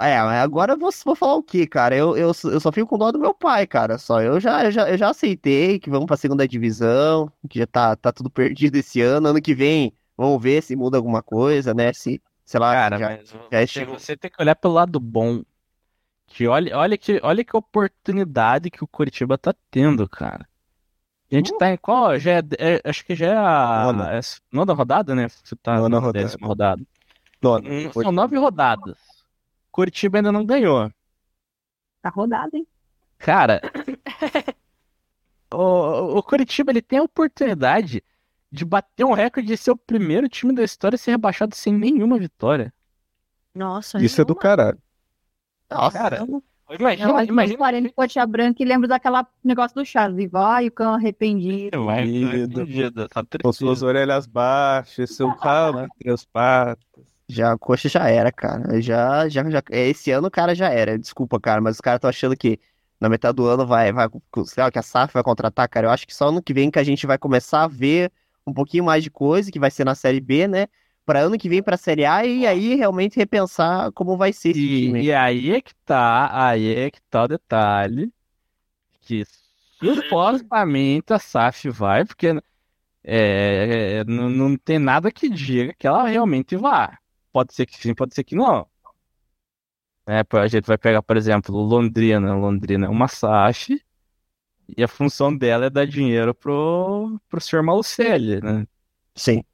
Speaker 1: é, agora eu vou, vou falar o quê, cara? Eu, eu, eu só fico com dó do meu pai, cara. Só eu já, eu já, eu já aceitei que vamos pra segunda divisão, que já tá, tá tudo perdido esse ano. Ano que vem, vamos ver se muda alguma coisa, né? Se, sei lá,
Speaker 2: cara, já, mas já você, você tem que olhar pelo lado bom. Que olha, olha, que, olha que oportunidade que o Curitiba tá tendo, cara. A gente tá em qual? Já é, é, acho que já é a nona, é, nona rodada, né? Você tá nona rodada. décima rodada. Nona. Hum, são nove rodadas. Curitiba ainda não ganhou.
Speaker 4: Tá rodada, hein?
Speaker 2: Cara, o, o Curitiba ele tem a oportunidade de bater um recorde de ser o primeiro time da história a ser rebaixado sem nenhuma vitória.
Speaker 5: Nossa,
Speaker 3: Isso é do
Speaker 5: nenhuma.
Speaker 3: caralho.
Speaker 1: Nossa,
Speaker 2: Cara,
Speaker 5: Nenhuma.
Speaker 2: Imagina,
Speaker 4: Eu acho que
Speaker 2: imagina.
Speaker 4: 40 coxa branca e lembro daquela negócio do Chaves. E vai o cão arrependido.
Speaker 2: Vai,
Speaker 3: Querido.
Speaker 2: arrependido, tá
Speaker 3: Com suas orelhas baixas, seu rabo entre as patas.
Speaker 1: já a coxa já era, cara. Já, já, já. Esse ano o cara já era. Desculpa, cara, mas os caras estão achando que na metade do ano vai, vai, sei lá, que a SAF vai contratar, cara. Eu acho que só ano que vem que a gente vai começar a ver um pouquinho mais de coisa, que vai ser na Série B, né? Pra ano que vem pra Série A e aí realmente repensar como vai ser esse
Speaker 2: E,
Speaker 1: time.
Speaker 2: e aí é que tá, aí é que tá o detalhe, que supostamente a SAF vai, porque é, é, não, não tem nada que diga que ela realmente vá. Pode ser que sim, pode ser que não. É, a gente vai pegar, por exemplo, Londrina. Londrina é uma SAF e a função dela é dar dinheiro pro, pro senhor Malucelli, né?
Speaker 1: Sim.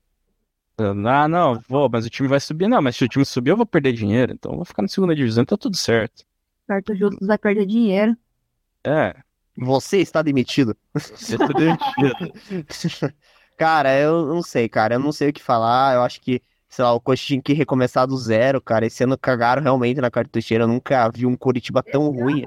Speaker 2: Ah, não, vou, mas o time vai subir. Não, mas se o time subir, eu vou perder dinheiro. Então eu vou ficar na segunda divisão, tá tudo certo.
Speaker 4: Certo, Justus vai perder dinheiro.
Speaker 2: É,
Speaker 1: Você está demitido.
Speaker 2: eu tô demitido.
Speaker 1: Cara, eu não sei, cara. Eu não sei o que falar. Eu acho que, sei lá, o Coxa tinha que recomeçar do zero, cara. Esse ano cagaram realmente na cartucheira. Eu nunca vi um Curitiba tão ruim.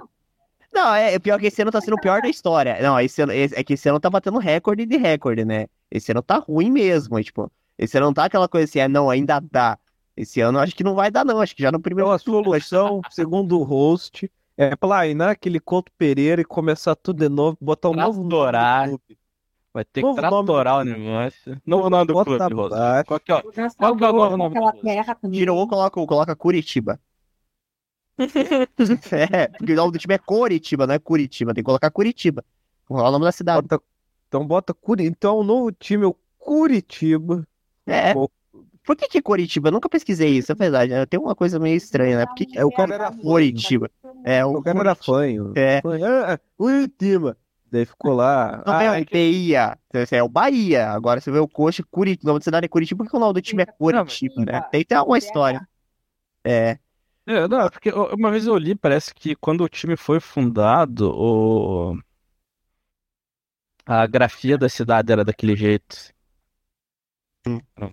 Speaker 1: Não, é, é pior que esse ano tá sendo o pior da história. Não, esse ano, é que esse ano tá batendo recorde de recorde, né? Esse ano tá ruim mesmo, é, tipo, esse ano não tá aquela coisa assim, é, não, ainda dá. Esse ano eu acho que não vai dar, não. Acho que já no primeiro
Speaker 3: Então a solução, segundo o host, é plainar aquele Couto Pereira e começar tudo de novo, botar um novo nome clube.
Speaker 2: Vai ter que
Speaker 3: Novo nome
Speaker 2: tratorar o
Speaker 3: do clube.
Speaker 2: negócio. Novo nome do
Speaker 3: Bota
Speaker 2: clube, Rosa. Qual que é, o- Qual que é o novo nome do clube?
Speaker 1: um, coloca, coloca Curitiba. É, porque o nome do time é Coritiba, não é Curitiba. Tem que colocar Curitiba. Colocar o nome da cidade.
Speaker 3: Bota- então bota Curi... Então o novo time é o Curitiba.
Speaker 1: É. Por que que é Coritiba? Eu nunca pesquisei isso, é verdade. né? Tem uma coisa meio estranha, né? Por que que
Speaker 3: É, o cara era
Speaker 1: Coritiba? É, o
Speaker 3: O cara era
Speaker 1: Curitiba.
Speaker 3: fanho.
Speaker 1: É.
Speaker 3: Fanho. Ah, Curitiba. Daí ficou lá.
Speaker 1: Não é
Speaker 3: Ah,
Speaker 1: o Bahia. Esse é o Bahia. Agora você vê o Coxa, Curitiba. O nome da cidade é Curitiba. Por que o nome do time é Curitiba, né? Tem que ter alguma história. É.
Speaker 2: É, não, porque uma vez eu li, parece que quando o time foi fundado, o... a grafia da cidade era daquele jeito.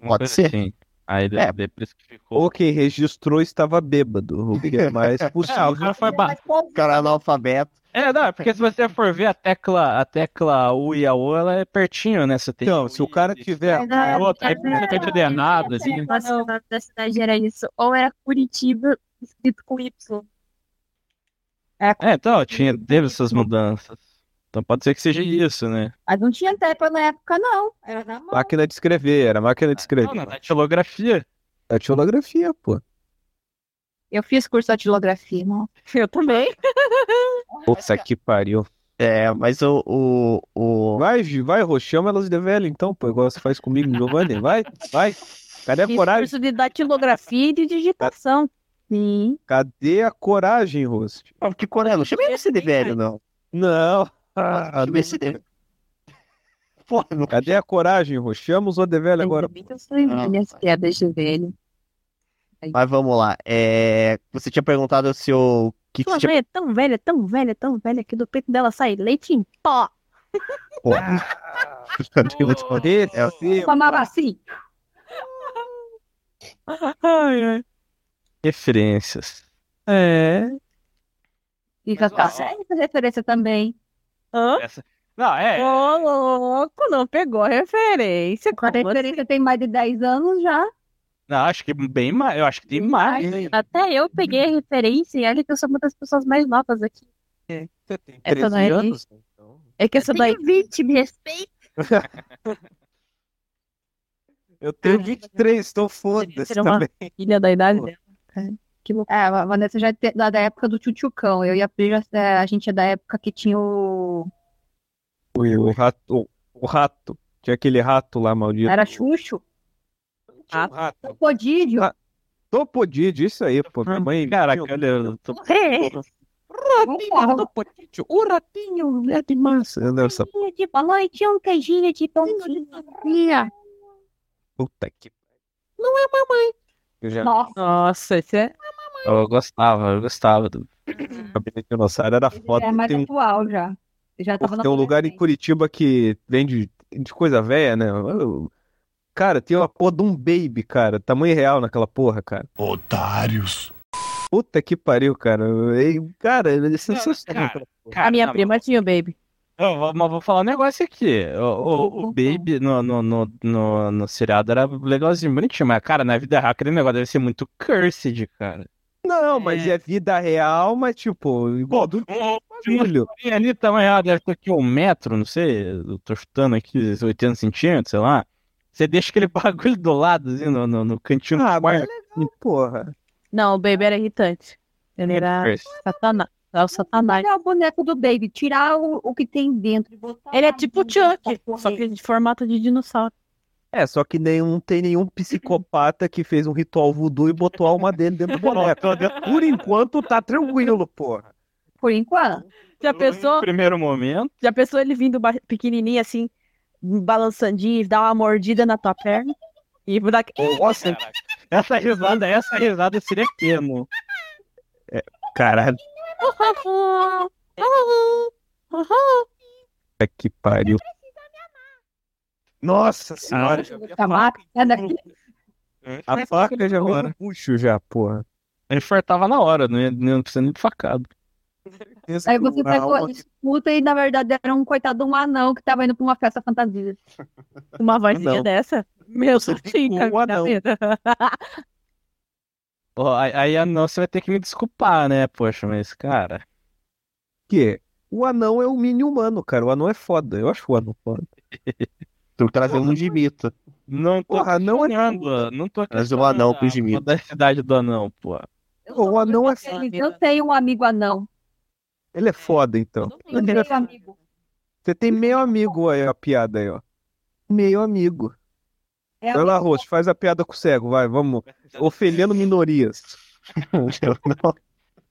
Speaker 1: Pode ser.
Speaker 2: assim. Aí
Speaker 1: É.
Speaker 2: de- por isso que ficou.
Speaker 3: ou quem registrou estava bêbado, o que é mais
Speaker 2: É, o
Speaker 3: possível.
Speaker 2: cara foi ba...
Speaker 1: O cara é analfabeto.
Speaker 2: É, não, é porque se você for ver a tecla, a tecla U e a O, ela é pertinho, né? Você tem
Speaker 3: Então, se o cara tiver.
Speaker 2: É outra, aí você tem tudo errado, assim.
Speaker 6: Nossa, o nome da cidade era isso. Ou era Curitiba, escrito com Y.
Speaker 2: É, então, tinha, teve essas mudanças. Então pode ser que seja isso, né?
Speaker 4: Mas não tinha tempo na época, não. Era na mão.
Speaker 3: Máquina de escrever, era máquina de escrever.
Speaker 2: Não, na datilografia.
Speaker 3: É tilografia, pô.
Speaker 4: Eu fiz curso de datilografia, não.
Speaker 5: Eu também.
Speaker 3: Puta que pariu.
Speaker 1: É, mas o. o, o...
Speaker 3: Vai, Gi, vai, Rô, chama elas de velho então, pô, igual você faz comigo, Giovanni. Vai, vai. Cadê a
Speaker 5: Fiz
Speaker 3: coragem?
Speaker 5: curso de datilografia e de digitação. Sim.
Speaker 3: Cadê a coragem, Rost?
Speaker 1: Ah, Que Coreia? Não chamei você de velho, não.
Speaker 3: Não. Ah,
Speaker 1: você de. Porra, não.
Speaker 3: Cadê a coragem, Rô? Chama os Odevelho agora.
Speaker 6: Minhas piadas de velho.
Speaker 1: Mas vamos lá. É, Você tinha perguntado se o. Que
Speaker 5: Sua
Speaker 1: tinha...
Speaker 5: mãe é tão velha, tão velha, tão velha que do peito dela sai leite em pó.
Speaker 1: Porra.
Speaker 3: É, sim.
Speaker 4: Chamava assim.
Speaker 2: Ai, ai. Referências. É.
Speaker 4: E tá sério essa referência também.
Speaker 5: Hã?
Speaker 2: Essa... Não, é.
Speaker 5: Ô, louco, não pegou a referência.
Speaker 4: Quando a
Speaker 5: Como assim?
Speaker 4: referência tem mais de 10 anos já.
Speaker 2: Não, acho que bem mais. Eu acho que tem mais. hein?
Speaker 6: Até eu peguei a referência e olha que eu sou uma das pessoas mais novas aqui.
Speaker 3: Você tem
Speaker 5: Essa
Speaker 3: 13
Speaker 5: daí-
Speaker 3: anos? Então...
Speaker 5: É que
Speaker 6: Eu
Speaker 5: daí.
Speaker 6: tenho 20, me respeita.
Speaker 3: Eu tenho 23, então foda-se
Speaker 5: Ser uma-
Speaker 3: também.
Speaker 5: filha da idade dela. Que loucura.
Speaker 4: É, a Vanessa já é da, da época do Tchutchucão. Eu e a Pri, já- é, a gente é da época que tinha o.
Speaker 3: O, o rato, o, o rato. Tinha aquele rato lá maldito.
Speaker 4: Era Xuxo?
Speaker 3: Tinha um rato.
Speaker 4: O Podídio.
Speaker 3: Ah, Topodídio, isso aí, pô. Minha mãe.
Speaker 2: Caraca, olha, eu tô...
Speaker 3: Ratinho, Topodídio, o ratinho é de massa. Essa
Speaker 6: De bolão e tinha um queijinho de pãozinho.
Speaker 3: puta que. Não é mamãe. Já.
Speaker 4: Nossa,
Speaker 5: Nossa, esse é.
Speaker 2: Eu gostava, eu gostava do.
Speaker 3: Cabelo de dinossauro era foda.
Speaker 4: é mais
Speaker 3: Tem um,
Speaker 4: atual já. Já tava
Speaker 3: tem um lugar em
Speaker 4: Curitiba.
Speaker 3: Que vende de coisa velha, né? Eu- Cara, tem uma porra de um baby, cara. Tamanho real naquela porra, cara.
Speaker 7: Otários.
Speaker 3: Puta que pariu, cara. E, cara, é sensacional.
Speaker 2: cara,
Speaker 5: A minha
Speaker 2: não,
Speaker 5: prima tinha o baby.
Speaker 2: Eu vou, mas vou falar um negócio aqui. O, o, o Baby no, no, no, no, no seriado era legalzinho, bonitinho, mas, cara, na vida real, aquele negócio deve ser muito cursed, cara.
Speaker 3: Não, mas é vida real, mas tipo, igual do filho.
Speaker 2: E ali tamanho real deve ter aqui um metro, não sei, eu tô chutando aqui 80 centímetros, sei lá. Você deixa aquele bagulho do lado, assim, no, no, no cantinho do
Speaker 3: Ah, mas é
Speaker 2: quarto.
Speaker 3: legal, porra.
Speaker 5: Não, o baby era irritante. Ele era satanás. É o satanás.
Speaker 4: Olha o boneco do Baby, tirar o, o que tem dentro botar.
Speaker 5: Ele é tipo o Chuck, só que de formato de dinossauro.
Speaker 3: É, só que nenhum, tem nenhum psicopata que fez um ritual voodoo e botou a alma dele dentro do boneco. Por enquanto tá tranquilo, porra.
Speaker 4: Por enquanto.
Speaker 5: Já pensou?
Speaker 2: No primeiro momento.
Speaker 5: Já pensou ele vindo pequenininho assim, balançandinho, dar uma mordida na tua perna? E dar...
Speaker 2: Nossa, essa risada, essa risada seria quemo.
Speaker 3: Caralho, é que pariu. Nossa senhora, já vi a
Speaker 4: Tá
Speaker 3: faca já
Speaker 2: Agora.
Speaker 3: puxo já, porra.
Speaker 2: Eu infartava na hora, não, ia, não precisa nem de facado.
Speaker 4: Aí você pegou
Speaker 3: alma
Speaker 4: a disputa e na verdade era um coitado de um anão que tava indo pra uma festa fantasia.
Speaker 5: Uma vozinha
Speaker 3: Não.
Speaker 5: dessa? Meu, só tinha
Speaker 3: um anão.
Speaker 2: Ó, aí, aí a não, você vai ter que me desculpar, né? Poxa, mas, cara.
Speaker 3: que o anão é o mini humano, cara. O anão é foda. Eu acho o anão foda.
Speaker 1: Tô trazendo um gibito.
Speaker 2: Não tô
Speaker 3: Porra, anão é
Speaker 2: não tô
Speaker 1: Trazer um anão pro
Speaker 2: questionando a
Speaker 1: Jimmy.
Speaker 2: modernidade do anão, pô.
Speaker 3: Pô, o anão é
Speaker 4: Eles não têm um amigo anão.
Speaker 3: Ele é foda, então.
Speaker 4: Não tem um amigo.
Speaker 3: Você tem meio amigo aí, a piada aí, ó. Meio amigo.
Speaker 4: É
Speaker 3: Vai lá. Rosto, faz a piada com o cego, vai, vamos. Ofendendo minorias.
Speaker 1: Eu não.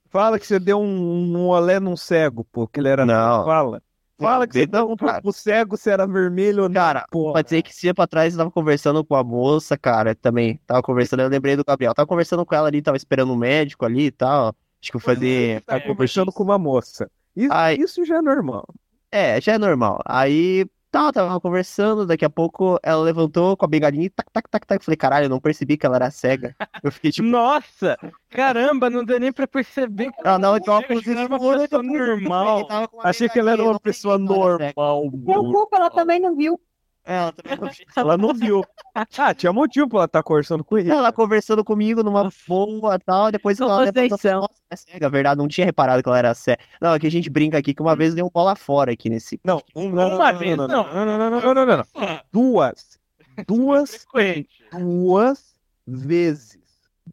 Speaker 3: Fala que você deu um, um olé num cego, pô, que ele era.
Speaker 1: Não.
Speaker 3: Fala. Fala que você um
Speaker 1: cara.
Speaker 3: pro cego se era vermelho ou não.
Speaker 1: Cara,
Speaker 3: Porra.
Speaker 1: pode dizer que esse dia pra trás eu tava conversando com a moça, cara, também. Tava conversando, eu lembrei do Gabriel. Tava conversando com ela ali, tava esperando um médico ali e tal. Acho que eu fazer.
Speaker 3: Tá conversando com uma moça. Isso,
Speaker 1: Ai.
Speaker 3: isso já é normal.
Speaker 1: É, já é normal. Aí, tá, tava conversando, daqui a pouco ela levantou com a bengalinha e tac, tac, tac, tac. Falei, caralho, eu não percebi que ela era cega. Eu fiquei tipo,
Speaker 2: Nossa! Caramba, não deu nem pra perceber.
Speaker 1: ela não,
Speaker 2: que ela era uma pessoa normal.
Speaker 3: Achei que ela era uma pessoa normal.
Speaker 4: Por culpa, ela também não viu.
Speaker 1: Ela também não viu.
Speaker 3: Ela não viu. Ah, tinha motivo pra ela estar conversando com ele.
Speaker 1: Ela conversando comigo numa boa e tal, depois ela levantou,
Speaker 5: Conceição.
Speaker 1: nossa, é cega, verdade, não tinha reparado que ela era cega. Não, é que a gente brinca aqui que uma vez deu um bola fora aqui nesse.
Speaker 3: Não, um, não, não,
Speaker 2: Uma
Speaker 3: não,
Speaker 2: vez,
Speaker 3: não,
Speaker 2: não.
Speaker 3: não, não, não, não, não, não, não. Duas. Duas duas vezes.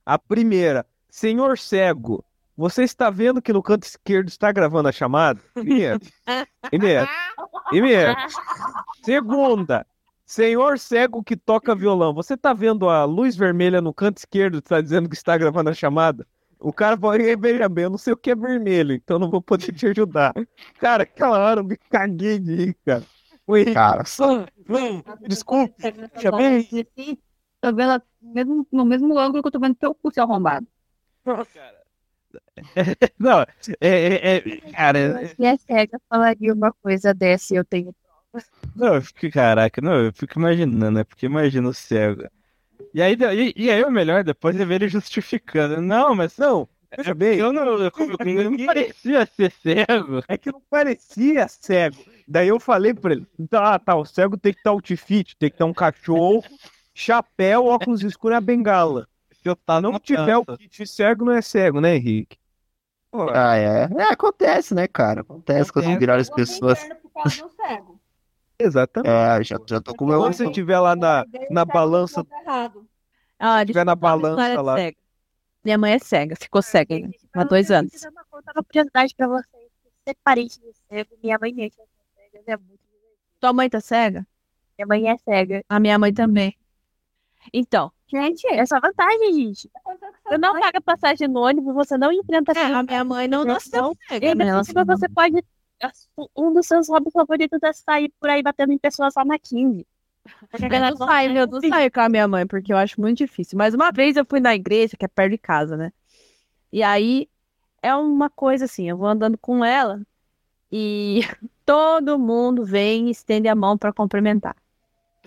Speaker 3: A primeira, senhor cego, você está vendo que no canto esquerdo está gravando a chamada? Primeiro. Primeiro. Primeiro. Segunda, senhor cego que toca violão, você está vendo a luz vermelha no canto esquerdo, está dizendo que está gravando a chamada? O cara fala, "Ei, veja bem, eu não sei o que é vermelho, então não vou poder te ajudar. Cara, aquela hora eu me caguei de rir, cara. Oi,
Speaker 1: Cara,
Speaker 3: não, desculpe, veja bem.
Speaker 4: Tô vendo no mesmo, no mesmo ângulo que eu tô vendo teu cu, seu arrombado.
Speaker 2: Não, é, é, é- cara,
Speaker 6: Se é cega, falaria uma coisa dessa e eu tenho.
Speaker 2: não, eu fico, caraca, não, eu fico imaginando, né? Porque imagina o cego. E aí, e, e aí o melhor depois é ver ele justificando. Não, mas
Speaker 3: Não, veja bem.
Speaker 2: eu não, eu, eu não parecia ser cego.
Speaker 3: É que não parecia cego. Daí eu falei pra ele: tá, tá, o cego tem que estar outfit, tem que ter um cachorro, chapéu, óculos escuros e a bengala. Se eu tá, não tiver o kit cego, não é cego, né, Henrique? Pô,
Speaker 1: ah, é. É, acontece, né, cara? Acontece com as
Speaker 3: Acontece.
Speaker 1: melhores pessoas.
Speaker 4: Cego.
Speaker 3: exatamente.
Speaker 1: É, já, já tô com o meu.
Speaker 3: Quando você estiver lá na, na balança,
Speaker 5: Ah,
Speaker 3: tiver na balança
Speaker 5: história
Speaker 3: lá.
Speaker 5: cega. Minha mãe é cega, ficou cega ainda, há dois anos.
Speaker 6: Eu vou contar uma curiosidade pra vocês. Ser parente de cego, minha mãe é cega. É muito.
Speaker 5: Tua mãe tá cega?
Speaker 6: Minha mãe é cega.
Speaker 5: A minha mãe também. Então,
Speaker 4: Gente,
Speaker 6: Essa é a vantagem, gente. Você não paga passagem no ônibus, você não enfrenta
Speaker 5: é, a minha mãe não.
Speaker 6: E
Speaker 5: cega, né? só-
Speaker 6: você pode. Um dos seus hobbies favoritos é sair por aí batendo em pessoas só na 15.
Speaker 5: Eu não saio, eu não saio com a minha mãe, porque eu acho muito difícil. Mas uma vez eu fui na igreja, que é perto de casa, né? E aí é uma coisa assim, eu vou andando com ela e todo mundo vem e estende a mão pra cumprimentar.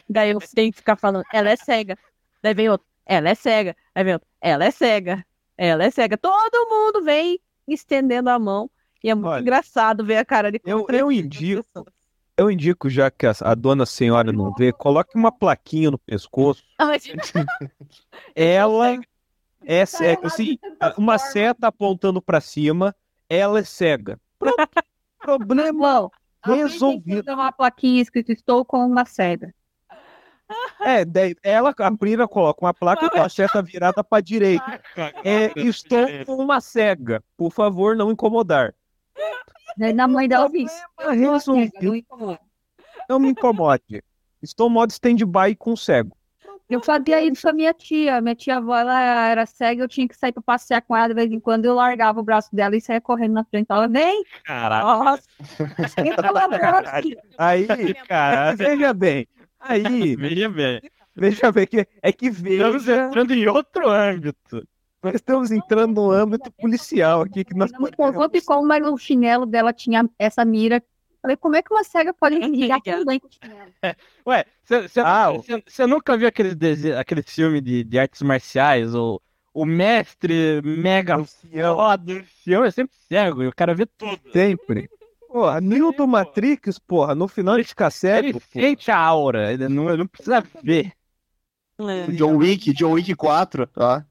Speaker 5: Daí eu tenho que ficar falando, ela é cega. Daí vem outro, ela é cega. Aí vem outro, ela é cega. Ela é cega. Todo mundo vem estendendo a mão. E é muito
Speaker 3: Olha,
Speaker 5: engraçado ver a cara de
Speaker 3: Eu, eu indico, eu indico, já que a, a dona senhora não vê, coloque uma plaquinha no pescoço. Ela é cega. Assim, uma seta apontando pra cima, ela é cega. Pronto. Problema resolvido.
Speaker 4: Tem uma plaquinha escrito Estou com uma cega.
Speaker 3: É, ela, a Prina coloca uma placa com a seta virada pra direita. É, estou com uma cega. Por favor, não incomodar.
Speaker 4: Na mãe dela disse.
Speaker 3: Problema resolvido. Não me incomode. Estou em modo stand-by com cego.
Speaker 4: Eu fazia isso com a minha tia. Minha tia avó ela era cega, eu tinha que sair pra passear com ela de vez em quando. Eu largava o braço dela e saía correndo na frente. Ela vem,
Speaker 2: Caraca,
Speaker 5: Nossa,
Speaker 4: pela braço.
Speaker 3: Aí,
Speaker 2: cara.
Speaker 3: veja bem. Aí,
Speaker 2: Veja bem.
Speaker 3: veja bem que é que
Speaker 2: Estamos
Speaker 3: veja.
Speaker 2: entrando em outro âmbito.
Speaker 3: Nós estamos entrando no âmbito policial aqui que nós
Speaker 4: Não me contou como, mas o chinelo dela tinha essa mira. Falei, como é que uma cega pode ligar tão bem com o chinelo?
Speaker 2: Ué, você
Speaker 3: Ah,
Speaker 2: nunca viu aquele, aquele filme de, de artes marciais? O, o mestre mega foda, o ancião é sempre cego e o cara vê tudo.
Speaker 3: sempre. Porra, Newton Matrix, porra, no final ele fica
Speaker 2: Ele
Speaker 3: cego. pô.
Speaker 2: sente a aura, ele não, ele não precisa ver.
Speaker 5: É.
Speaker 1: John Wick, John Wick 4, ó.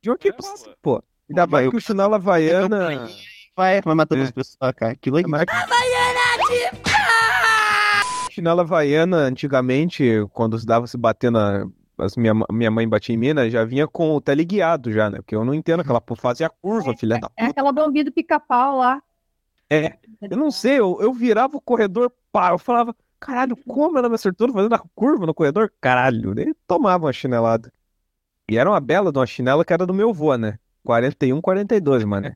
Speaker 3: De onde pô? Ainda mais que o chinelo havaiana.
Speaker 1: Vai, vai matando
Speaker 3: É.
Speaker 1: as pessoas, cara. Aquilo aí.
Speaker 3: Chinela havaiana, antigamente, quando se dava se bater na. As minha, minha mãe batia em mim, né? Já vinha com o teleguiado já, né? Porque eu não entendo aquela porra, fazia curva, filha da
Speaker 4: É
Speaker 3: puta.
Speaker 4: aquela bombinha do pica-pau lá.
Speaker 3: É, eu não sei, eu, eu virava o corredor, pá, eu falava, caralho, como ela me acertou fazendo a curva no corredor? Caralho, daí tomava uma chinelada. E era uma bela de uma chinela que era do meu vô, né? 41, 42, mano.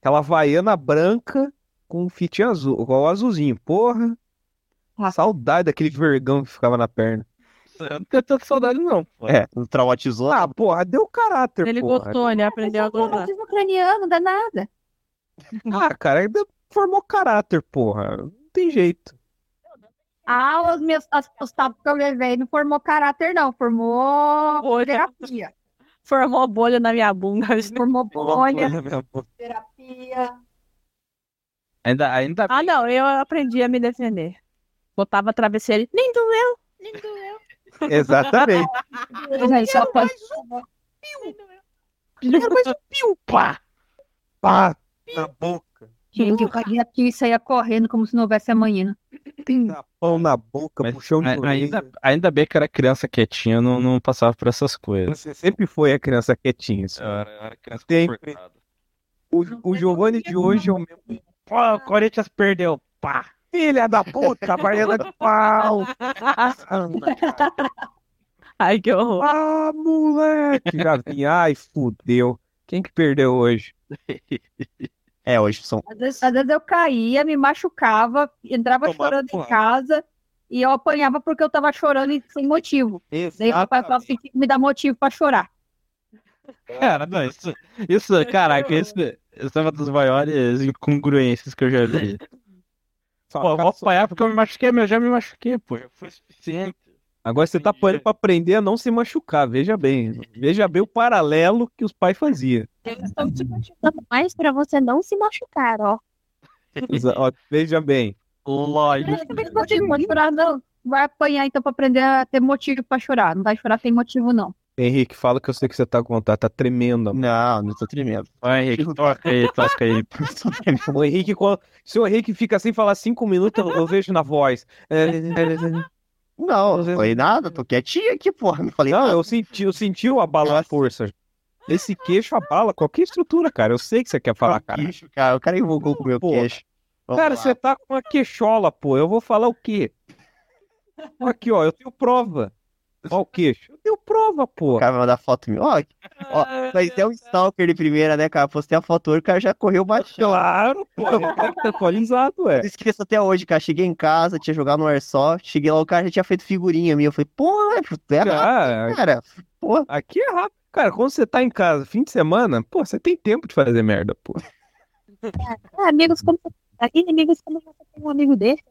Speaker 3: Aquela havaiana branca com fit azul, com o azulzinho, porra.
Speaker 4: Ah.
Speaker 3: Saudade daquele vergão que ficava na perna.
Speaker 2: Eu não tenho tanta saudade, não.
Speaker 3: É.
Speaker 1: Traumatizou.
Speaker 3: Ah, porra, deu caráter,
Speaker 5: Ele
Speaker 3: porra.
Speaker 5: gostou, ele aprendeu a gostar.
Speaker 4: Racismo ucraniano, não dá nada.
Speaker 3: Ah, cara, ainda formou caráter, porra. Não tem jeito.
Speaker 4: Ah, os meus as, os tapas que eu levei não formou caráter, não. Formou
Speaker 5: Bolha.
Speaker 4: terapia.
Speaker 5: Formou bolha na minha bunda.
Speaker 4: Formou bolha,
Speaker 3: Minha porra.
Speaker 4: terapia.
Speaker 2: Ainda, ainda
Speaker 5: Ah, não, eu aprendi a me defender. Botava travesseiro e nem doeu, nem doeu.
Speaker 3: Exatamente.
Speaker 4: Aí só pode...
Speaker 3: Piu, pá! Pá! Na boca.
Speaker 4: Gente, aqui e saía correndo como se não houvesse amanhã.
Speaker 3: Tapão na boca,
Speaker 2: Mas
Speaker 3: puxão de
Speaker 2: a- ainda, ainda bem que era criança quietinha, não, não passava por essas coisas.
Speaker 3: Você sempre foi a criança quietinha. assim.
Speaker 2: Eu era, eu era criança
Speaker 3: Sempre. O, o Giovanni de hoje é o mesmo.
Speaker 2: Pô, o Corinthians perdeu. Pá.
Speaker 3: Filha da puta, baiana de pau!
Speaker 5: Ai, que horror.
Speaker 3: Ah, moleque! Já vinha, ai, fudeu. Quem que perdeu hoje?
Speaker 1: É, hoje são.
Speaker 4: Às vezes, às vezes eu caía, me machucava, entrava
Speaker 3: Tomava
Speaker 4: chorando em
Speaker 3: porrada.
Speaker 4: casa e eu apanhava porque eu tava chorando e sem motivo. Daí o pai falava assim, "Tem que me dá motivo pra chorar.
Speaker 2: Cara, não, isso, isso caraca, isso, isso é uma das maiores incongruências que eu já vi. Pô, eu vou apanhar porque eu me machuquei, mas eu já me machuquei, pô. Já foi suficiente.
Speaker 3: Agora você tá apanhando pra aprender a não se machucar, veja bem. Veja bem o paralelo que os pais faziam.
Speaker 6: Eles estão te machucando mais pra você não se machucar, ó.
Speaker 3: Ó, Veja bem.
Speaker 2: Lógico.
Speaker 4: Vai apanhar então pra aprender a ter motivo pra chorar. Não vai chorar sem motivo, não.
Speaker 3: Henrique, fala que eu sei que você tá com vontade, tá tremendo. amor.
Speaker 1: Não, não tô tremendo.
Speaker 2: Vai, Henrique, toca aí, toca aí.
Speaker 3: O Henrique, quando- se o Henrique fica sem falar cinco minutos, eu, eu vejo na voz.
Speaker 1: Não, não falei nada, tô quietinho aqui, porra. Não falei
Speaker 3: Não,
Speaker 1: nada.
Speaker 3: eu senti, eu senti o abalo à força. Esse queixo abala qualquer estrutura, cara. Eu sei que você quer falar, cara.
Speaker 1: Queixo, cara. O cara invocou com o meu
Speaker 3: Pô.
Speaker 1: queixo. Vamos
Speaker 3: Cara,
Speaker 1: lá.
Speaker 3: você tá com uma queixola, pô. Eu vou falar o quê? Aqui, ó, eu tenho prova. Ó o queixo. Eu tenho prova, pô.
Speaker 1: O cara vai mandar foto minha. Ó, ó, mas é um stalker de primeira, né, cara? Postei a foto hoje, o cara já correu baixo.
Speaker 3: Claro, pô. Tá atualizado, ué.
Speaker 1: Eu esqueço até hoje, cara. Cheguei em casa, tinha jogado no Airsoft. Cheguei lá, o cara já tinha feito figurinha minha. Eu falei, pô, é, é rápido,
Speaker 3: Ah,
Speaker 1: cara. Pô,
Speaker 3: aqui é rápido. Cara, quando você tá em casa fim de semana, pô, você tem tempo de fazer merda, pô.
Speaker 6: Ah, amigos como você... Aqui, amigos como você tem um amigo desse.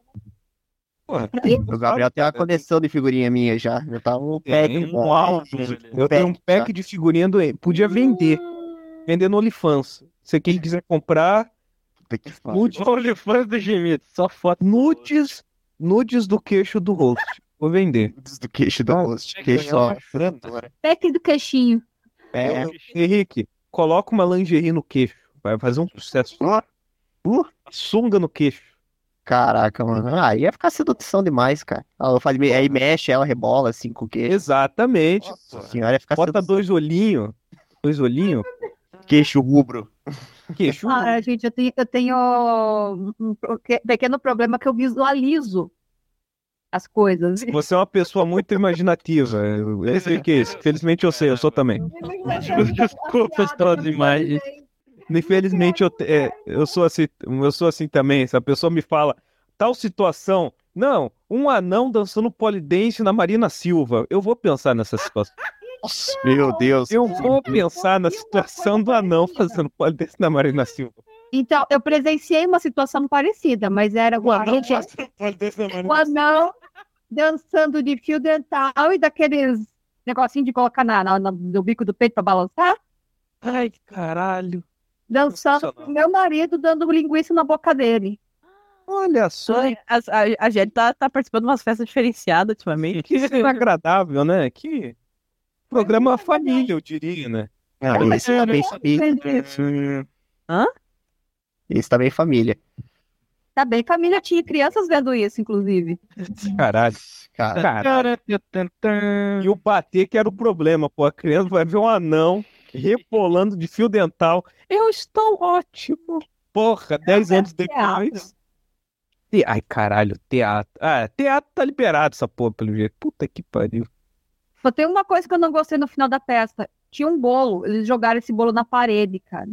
Speaker 1: O Gabriel tem uma coleção de figurinha minha já. Já tá um
Speaker 3: Tem
Speaker 1: pack.
Speaker 3: um álbum. Eu tenho um pack de figurinha do. Podia vender. Vender no OnlyFans. Se quem quiser comprar,
Speaker 1: Puta que
Speaker 3: nudes,
Speaker 2: OnlyFans do Gemito, só foto.
Speaker 3: nudes, nudes do queixo do host. Vou vender.
Speaker 1: Nudes do queixo do
Speaker 3: Ah,
Speaker 1: rosto.
Speaker 2: que
Speaker 1: Queixo só.
Speaker 4: Pack do queixinho.
Speaker 1: É.
Speaker 3: Henrique, coloca uma lingerie no queixo. Vai fazer um sucesso.
Speaker 1: Uh,
Speaker 3: Sunga no queixo.
Speaker 1: Caraca, mano. Ah, ia ficar sedução demais, cara. Ela faz, aí mexe, ela rebola assim com o queixo.
Speaker 3: Exatamente.
Speaker 1: Nossa senhora, ia ficar
Speaker 3: Bota
Speaker 1: sedução.
Speaker 3: dois olhinhos. Dois olhinhos.
Speaker 1: Queixo rubro.
Speaker 3: Queixo.
Speaker 4: Ah, gente, eu tenho, eu tenho um pe- pequeno problema que eu visualizo as coisas.
Speaker 3: Você é uma pessoa muito imaginativa. Eu sei o que é isso. Felizmente eu sei, eu sou também.
Speaker 2: Desculpa pelas imagens.
Speaker 3: Infelizmente eu, é, eu sou assim, eu sou assim também. Se a pessoa me fala tal situação, não, um anão dançando polidense na Marina Silva, eu vou pensar nessa situação.
Speaker 1: Nossa, meu Deus.
Speaker 3: Eu vou pensar na situação do anão fazendo polidense na Marina Silva.
Speaker 4: Então, eu presenciei uma situação parecida, mas era o anão, o anão dançando de fio dental e daqueles negocinho de colocar na- na- no bico do peito para balançar,
Speaker 3: Ai, caralho.
Speaker 4: Dançando com meu marido dando linguiça na boca dele.
Speaker 3: Olha só,
Speaker 5: Ai, A, a, a gente tá, tá participando de umas festas diferenciadas ultimamente.
Speaker 3: que desagradável, né? Que programa família, eu diria, né?
Speaker 1: Ah, esse tá bem família.
Speaker 5: Hã?
Speaker 1: Esse tá bem família.
Speaker 4: Tá bem, família tinha crianças vendo isso, inclusive.
Speaker 3: Caralho.
Speaker 1: Cara,
Speaker 3: Caralho. E o bater que era o problema, pô. A criança vai ver um anão repolando de fio dental. Eu estou ótimo. Porra, 10 anos depois. Te- Ai, caralho, teatro. Ah, teatro tá liberado essa porra, pelo jeito. Puta que pariu.
Speaker 4: Só tem uma coisa que eu não gostei no final da festa. Tinha um bolo, eles jogaram esse bolo na parede, cara.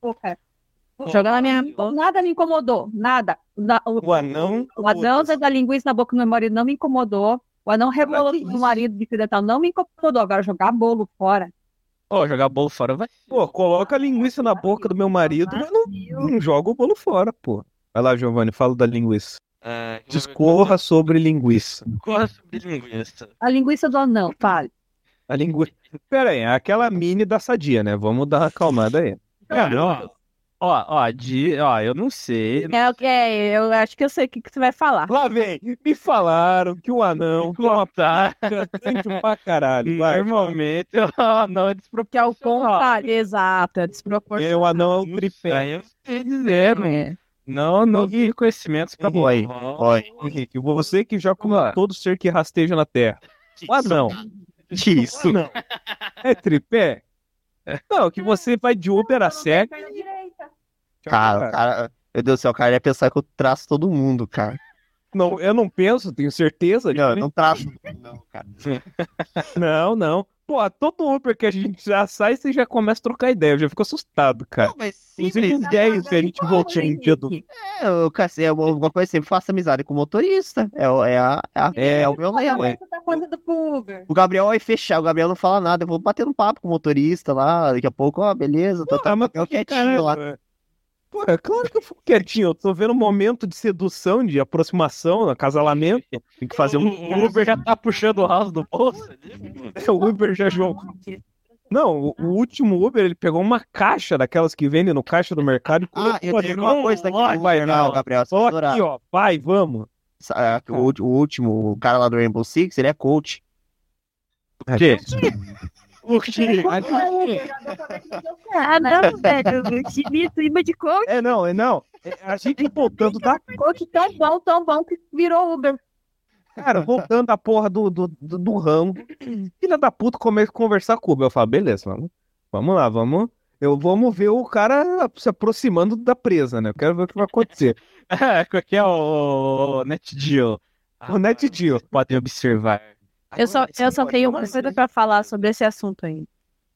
Speaker 4: Pô, cara,
Speaker 5: Joga na minha.
Speaker 4: Nada me incomodou, nada. Na- o,
Speaker 3: anão.
Speaker 4: o anão da linguiça na boca do meu marido não me incomodou. O anão rebolou do marido de fio dental não me incomodou. Agora jogar bolo fora.
Speaker 2: Ó, jogar bolo fora vai.
Speaker 3: Pô, coloca a linguiça na boca do meu marido, mas não, não joga o bolo fora, pô. Vai lá, Giovanni, fala da linguiça.
Speaker 2: É,
Speaker 3: Discorra sobre linguiça.
Speaker 2: Discorra sobre linguiça.
Speaker 4: A linguiça do anão, fale.
Speaker 3: A linguiça. Pera aí, é aquela mini da sadia, né? Vamos dar uma acalmada aí.
Speaker 2: Cara, ó, ó, ó, de, ó, eu não sei.
Speaker 5: É, ok, eu acho que eu sei o que, que você vai falar.
Speaker 3: Lá vem, me falaram que o anão é uma
Speaker 2: Contar.
Speaker 3: praca pra caralho. Vai.
Speaker 2: Normalmente, ó, não é
Speaker 5: Que é o
Speaker 2: desproporcional.
Speaker 5: contrário, exato, é
Speaker 3: É,
Speaker 5: desproporcional.
Speaker 3: o anão é o tripé.
Speaker 2: Aí eu sei dizer, né? Não, não vi conhecimentos pra
Speaker 1: Oi, oi.
Speaker 3: Henrique, você que já comeu todo ser que rasteja na terra. O anão.
Speaker 1: isso?
Speaker 3: Não. É tripé? Não, que você vai de Uber a cego.
Speaker 1: Cara, cara, meu Deus do céu, o cara ia pensar que eu traço todo mundo, cara.
Speaker 3: Não, eu não penso, tenho certeza.
Speaker 1: Não, eu não traço. Não, cara.
Speaker 3: Não, não. Pô, todo Uber que a gente já sai, você já começa a trocar ideia. Eu já fico assustado, cara.
Speaker 1: mas
Speaker 3: Inclusive, os 10 que a gente voltou no dia do.
Speaker 1: É, eu, cara, é coisa, sempre faço amizade com o motorista. É, o- é, a, é, a-
Speaker 3: É.
Speaker 1: é o meu lema.
Speaker 4: Você tá.
Speaker 1: O Gabriel vai fechar, o Gabriel não fala nada. Eu vou bater um papo com o motorista lá. Daqui a pouco, ó, beleza. Tô,
Speaker 3: Ah, mas
Speaker 1: quietinho lá.
Speaker 3: Pô, é claro que eu fico quietinho. Eu tô vendo um momento de sedução, de aproximação, acasalamento. Tem que fazer um.
Speaker 2: O Uber já tá puxando o house do bolso.
Speaker 3: O Uber já jogou. Não, o, o último Uber, ele pegou uma caixa daquelas que vendem no caixa do mercado e
Speaker 1: Ah, eu tenho uma coisa daqui.
Speaker 2: Lógico,
Speaker 1: Vai, não. Gabriel,
Speaker 3: Só aqui, ó. Vai, vamos.
Speaker 1: Ah, O, o último, o cara lá do Rainbow Six, ele é coach.
Speaker 3: quê?
Speaker 2: O que?
Speaker 6: Ah, não, velho. Time, clima de coach.
Speaker 3: É, não, é não. É, A gente voltando da.
Speaker 4: Coach tão bom, tão bom que virou Uber.
Speaker 3: Cara, voltando da porra do, do, do, do ramo. Filha da puta começa a conversar com o Uber. Eu falo, beleza, vamos, vamos lá, vamos. Eu, vamos ver o cara se aproximando da presa, né? Eu quero ver o que vai acontecer.
Speaker 2: É, qual que é o Net Deal?
Speaker 3: O Net Deal.
Speaker 2: Podem observar.
Speaker 5: Eu só, eu só tenho uma coisa pra falar sobre esse assunto ainda.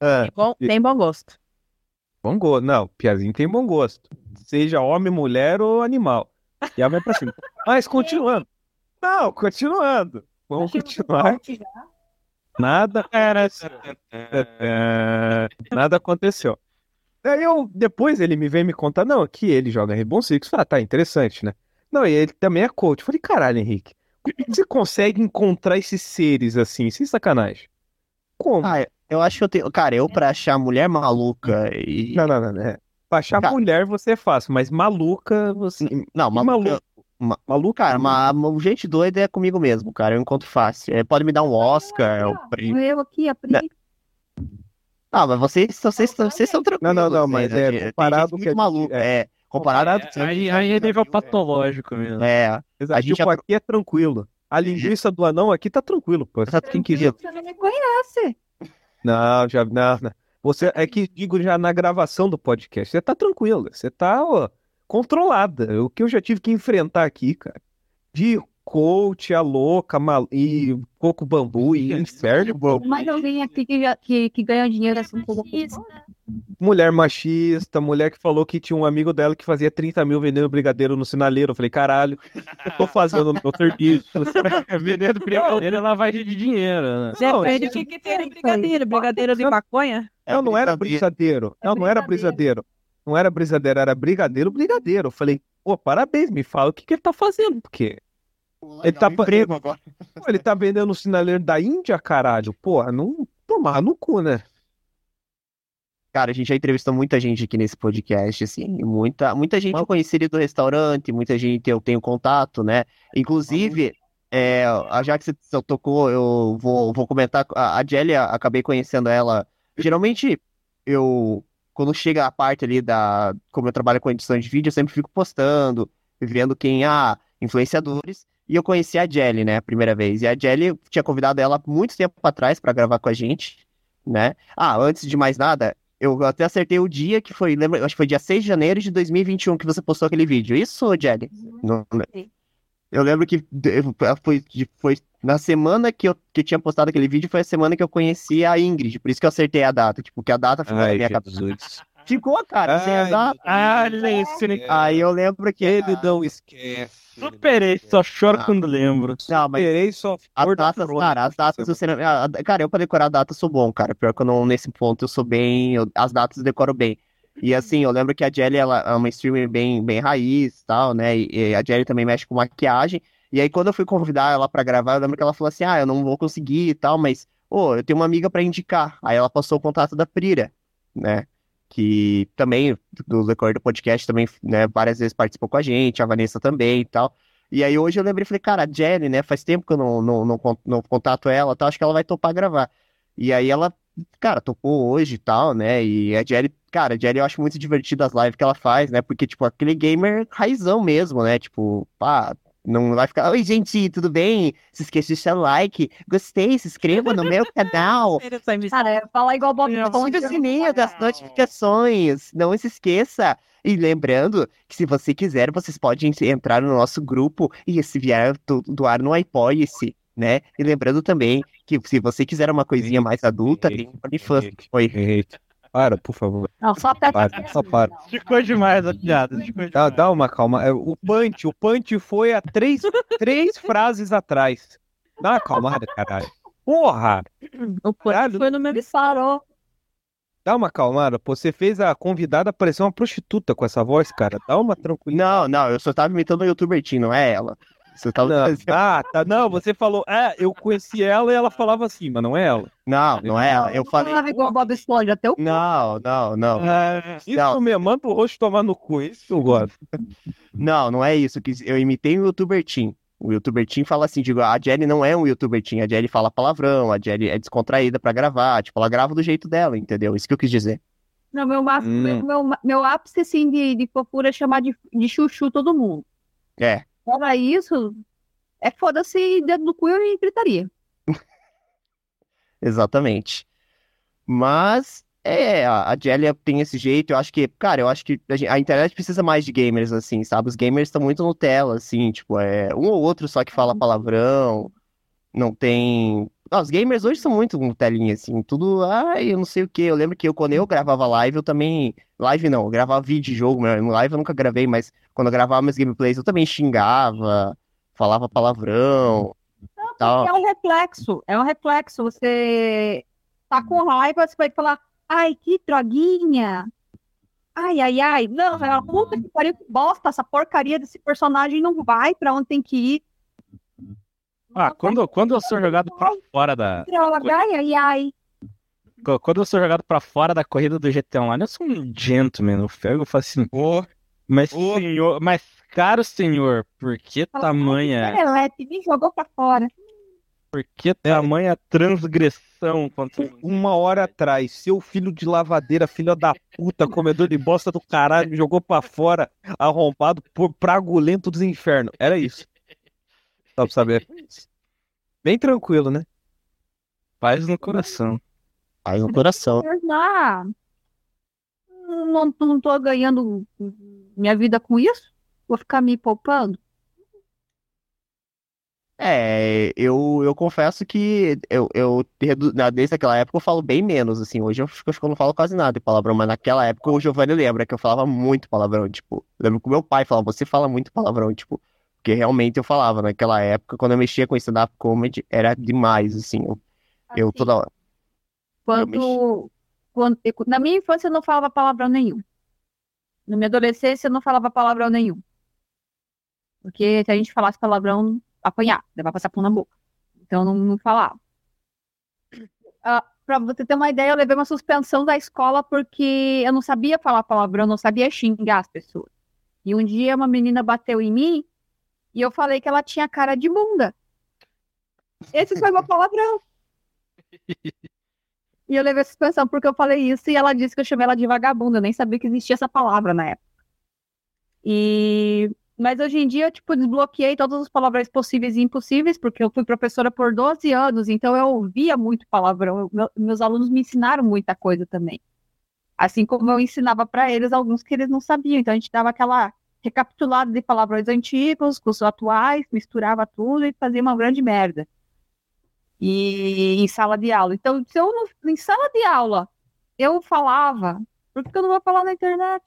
Speaker 3: Ah,
Speaker 5: Tem bom, tem bom gosto.
Speaker 3: bom gosto. Não, Piazinho tem bom gosto. Seja homem, mulher ou animal. E aí vai pra cima. Mas continuando. Não, continuando. Vamos continuar. Nada.
Speaker 2: Era.
Speaker 3: É, nada aconteceu. Aí eu, depois ele me vem me contar, não, que ele joga Rainbow Six. Falei, ah, tá, interessante, né? Não, e ele também é coach. Eu Falei, caralho, Henrique, é você consegue encontrar esses seres assim, sem sacanagem? Como?
Speaker 1: Ah, eu acho que eu tenho. Cara, eu pra achar mulher maluca e.
Speaker 3: Não, não, não, não. é. Pra achar
Speaker 1: Cara.
Speaker 3: mulher você é fácil, mas maluca você.
Speaker 1: Não, maluca.
Speaker 3: maluco?
Speaker 1: ma-
Speaker 3: Maluca?
Speaker 1: Cara, uma gente doida é comigo mesmo, cara. Eu encontro fácil. É, pode me dar um Oscar. um prêmio.
Speaker 4: Eu aqui, a Pri.
Speaker 1: Ah, mas vocês, vocês, vocês são tranquilos.
Speaker 3: Não, não, não,
Speaker 1: né?
Speaker 3: mas é
Speaker 1: Tem gente
Speaker 3: comparado
Speaker 1: muito
Speaker 3: que a gente-
Speaker 1: É, comparado.
Speaker 2: É, aí, aí é nível patológico mesmo.
Speaker 1: É,
Speaker 3: Exato.
Speaker 1: a gente
Speaker 3: tipo, aqui é tranquilo. A linguiça do anão aqui tá tranquilo, pô.
Speaker 1: tá
Speaker 3: Quem quiser.
Speaker 4: Você não me conhece.
Speaker 3: Não, já não, não. Você é que digo já na gravação do podcast. Você tá tranquila, você tá, ó, controlada. O que eu já tive que enfrentar aqui, cara. De coach, a louca, mal... e coco bambu e inferno, pô.
Speaker 4: Mais alguém aqui que, já, que, que ganha dinheiro assim como
Speaker 6: Isso.
Speaker 3: mulher machista, mulher que falou que tinha um amigo dela que fazia 30 mil vendendo brigadeiro no sinaleiro. Eu falei, caralho, eu tô fazendo o meu serviço.
Speaker 2: É vendendo primeiro é lavagem de dinheiro, né?
Speaker 3: Não,
Speaker 5: Depende do que, que tem no brigadeiro. Brigadeiro de maconha?
Speaker 1: é
Speaker 3: Não, era brisadeiro. Não, não era brisadeiro. Não era brisadeiro, era brigadeiro, brigadeiro. Eu falei, pô, parabéns, me fala o que, que ele tá fazendo, porque Ele tá
Speaker 1: emprego agora.
Speaker 3: pô, ele tá vendendo o sinaleiro da Índia, caralho. Porra, não tomar no cu, né?
Speaker 1: Cara, a gente já entrevistou muita gente aqui nesse podcast, assim, muita, muita gente
Speaker 3: Mas-
Speaker 1: conhecida do restaurante, muita gente eu tenho contato, né? Inclusive, é, já que você tocou, eu vou, vou comentar, a, a Jélia, acabei conhecendo ela, geralmente eu, quando chega a parte ali da, como eu trabalho com edição de vídeo, eu sempre fico postando, vendo quem, ah, influenciadores, e eu conheci a Jelly, né, a primeira vez, e a Jelly tinha convidado ela muito tempo atrás para gravar com a gente, né? Ah, antes de mais nada, eu até acertei o dia que foi, lembra, acho que foi dia 6 de janeiro de 2021 que você postou aquele vídeo. Isso, Jelly? Não-
Speaker 6: Sim.
Speaker 1: Eu lembro que foi, foi na semana que eu que eu tinha postado aquele vídeo, foi a semana que eu conheci a Ingrid, por isso que eu acertei a data, tipo, que a data ficou na
Speaker 3: Ai,
Speaker 1: minha cabeça. Ficou, cara, sem a
Speaker 3: Ai.
Speaker 2: Ah, olha isso, né?
Speaker 1: Aí eu lembro que
Speaker 3: Ele não esquece.
Speaker 2: Superei, só choro
Speaker 1: Ah.
Speaker 2: quando lembro.
Speaker 1: Não, mas
Speaker 3: Esperei só
Speaker 1: As datas, cara, as datas você ah, Cara, eu pra decorar a data eu sou bom, cara. Pior que eu não, nesse ponto eu sou bem. eu- As datas eu decoro bem. E assim, eu lembro que a Jelly, ela é uma streamer bem, bem raiz e tal, né? E, a Jelly também mexe com maquiagem. E aí, quando eu fui convidar ela pra gravar, eu lembro que ela falou assim: ah, eu não vou conseguir e tal, mas, ô, eu tenho uma amiga pra indicar. Aí ela passou o contato da Prira, né? Que também, do decorrer do podcast, também, né, várias vezes participou com a gente, a Vanessa também e tal. E aí hoje eu lembrei falei, cara, a Jelly, né? Faz tempo que eu não, não, não, não contato ela, tá? Acho que ela vai topar gravar. E aí ela, cara, topou hoje e tal, né? E a Jelly, cara, a Jelly eu acho muito divertido as lives que ela faz, né? Porque, tipo, aquele gamer raizão mesmo, né? Tipo, pá, não vai ficar, oi, gente, tudo bem? Se esqueça de deixar o like, gostei, se inscreva no meu canal.
Speaker 4: Cara, é falar igual Bob Esponja.
Speaker 1: o sininho das notificações. Não se esqueça. E lembrando que se você quiser, vocês podem entrar no nosso grupo e esse vier do, do ar no Apoie-se, né? E lembrando também que se você quiser uma coisinha mais adulta, tem o OnlyFans. Oi.
Speaker 3: Para, por favor.
Speaker 4: Não, só até
Speaker 3: Para, só para.
Speaker 2: Ficou demais a piada.
Speaker 3: Dá,
Speaker 2: demais.
Speaker 3: dá uma calma. É, O punch, o punch foi há três, três frases atrás. Dá uma acalmada, caralho. Porra!
Speaker 5: O
Speaker 3: Caralho.
Speaker 5: Punch foi no meu.
Speaker 4: disparou.
Speaker 3: Dá uma acalmada. Pô, você fez a convidada parecer uma prostituta com essa voz, cara. Dá uma tranquilidade.
Speaker 1: Não, não, eu só tava imitando o youtuber Tim, não é ela. Você tava
Speaker 3: Não, ah, tá. Não, você falou, é, eu conheci ela e ela falava assim, mas não é ela.
Speaker 1: não, não é ela. Eu falei.
Speaker 4: Falava igual Bob Esponja, até o
Speaker 1: Não, não, não.
Speaker 2: Ah,
Speaker 3: Isso
Speaker 1: Não.
Speaker 3: mesmo, manda o rosto tomar no cu, isso que eu gosto.
Speaker 1: Não, não é isso. que Eu imitei o youtuber Tim. O youtuber Tim fala assim, digo, a Jelly não é um youtuber Tim, a Jelly fala palavrão, a Jelly é descontraída pra gravar, tipo, ela grava do jeito dela, entendeu? Isso que eu quis dizer.
Speaker 4: Não, meu, máximo,
Speaker 3: Hum.
Speaker 4: meu, meu, meu ápice, assim, de, de fofura é chamar de, de chuchu todo mundo.
Speaker 1: É.
Speaker 4: Fora isso, é foda-se dedo no cu e gritaria.
Speaker 1: Exatamente. Mas é, a Jelly tem esse jeito, eu acho que, cara, eu acho que a, gen- a internet precisa mais de gamers, assim, sabe? Os gamers estão muito Nutella, assim, tipo, é um ou outro só que fala palavrão, não tem. Os gamers hoje são muito Nutelinha, assim, tudo, ai, eu não sei o quê. Eu lembro que eu, quando eu gravava live, eu também. Live não, eu gravava vídeo de jogo, né? Live eu nunca gravei, mas quando eu gravava meus gameplays, eu também xingava, falava palavrão, tal.
Speaker 4: É um reflexo, é um reflexo. Você tá com raiva, você vai falar, ai, que droguinha. Ai, ai, ai. Não, é uma puta que pariu, que bosta. Essa porcaria desse personagem não vai pra onde tem que ir.
Speaker 2: Ah, quando, quando eu sou jogado pra fora da.
Speaker 4: Ai, ai.
Speaker 2: Quando eu sou jogado pra fora da corrida do GTA Online, eu sou um gentleman. Eu pego e falo assim,
Speaker 7: Ô,
Speaker 2: mas
Speaker 7: Ô.
Speaker 2: senhor, mas caro senhor, por que tamanha,
Speaker 4: Serelepe, me jogou pra fora.
Speaker 2: por que tamanha transgressão contra mim?
Speaker 3: Uma hora atrás, seu filho de lavadeira, filho da puta, comedor de bosta do caralho, me jogou pra fora, arrombado por pragulento dos infernos. Era isso. Só pra saber. Bem tranquilo, né?
Speaker 2: Paz no coração.
Speaker 1: Aí no coração.
Speaker 4: Ah, não, não tô ganhando minha vida com isso? Vou ficar me poupando?
Speaker 1: É, eu, eu confesso que eu, eu desde aquela época eu falo bem menos, assim, hoje eu acho que eu não falo quase nada de palavrão, mas naquela época o Giovanni lembra que eu falava muito palavrão, tipo, eu lembro que o meu pai falava, você fala muito palavrão, tipo, porque realmente eu falava naquela época, quando eu mexia com stand-up comedy, era demais, assim, eu, eu
Speaker 4: Assim,
Speaker 1: toda hora.
Speaker 4: Quando, quando, na minha infância eu não falava palavrão nenhum. Na minha adolescência eu não falava palavrão nenhum. Porque se a gente falasse palavrão, apanhar, levar passar na boca. Então eu não, não falava. Ah, pra você ter uma ideia, eu levei uma suspensão da escola porque eu não sabia falar palavrão, não sabia xingar as pessoas. E um dia uma menina bateu em mim e eu falei que ela tinha cara de bunda. Esse foi meu palavrão. E eu levei a suspensão porque eu falei isso e ela disse que eu chamei ela de vagabunda. Eu nem sabia que existia essa palavra na época. E... Mas hoje em dia eu, tipo, desbloqueei todos os palavrões possíveis e impossíveis, porque eu fui professora por 12 anos, então eu ouvia muito palavrão. Eu- meu- meus alunos me ensinaram muita coisa também. Assim como eu ensinava para eles alguns que eles não sabiam. Então a gente dava aquela recapitulada de palavrões antigos com os atuais, misturava tudo e fazia uma grande merda e em sala de aula. Então, se eu não, em sala de aula eu falava, por que eu não vou falar na internet?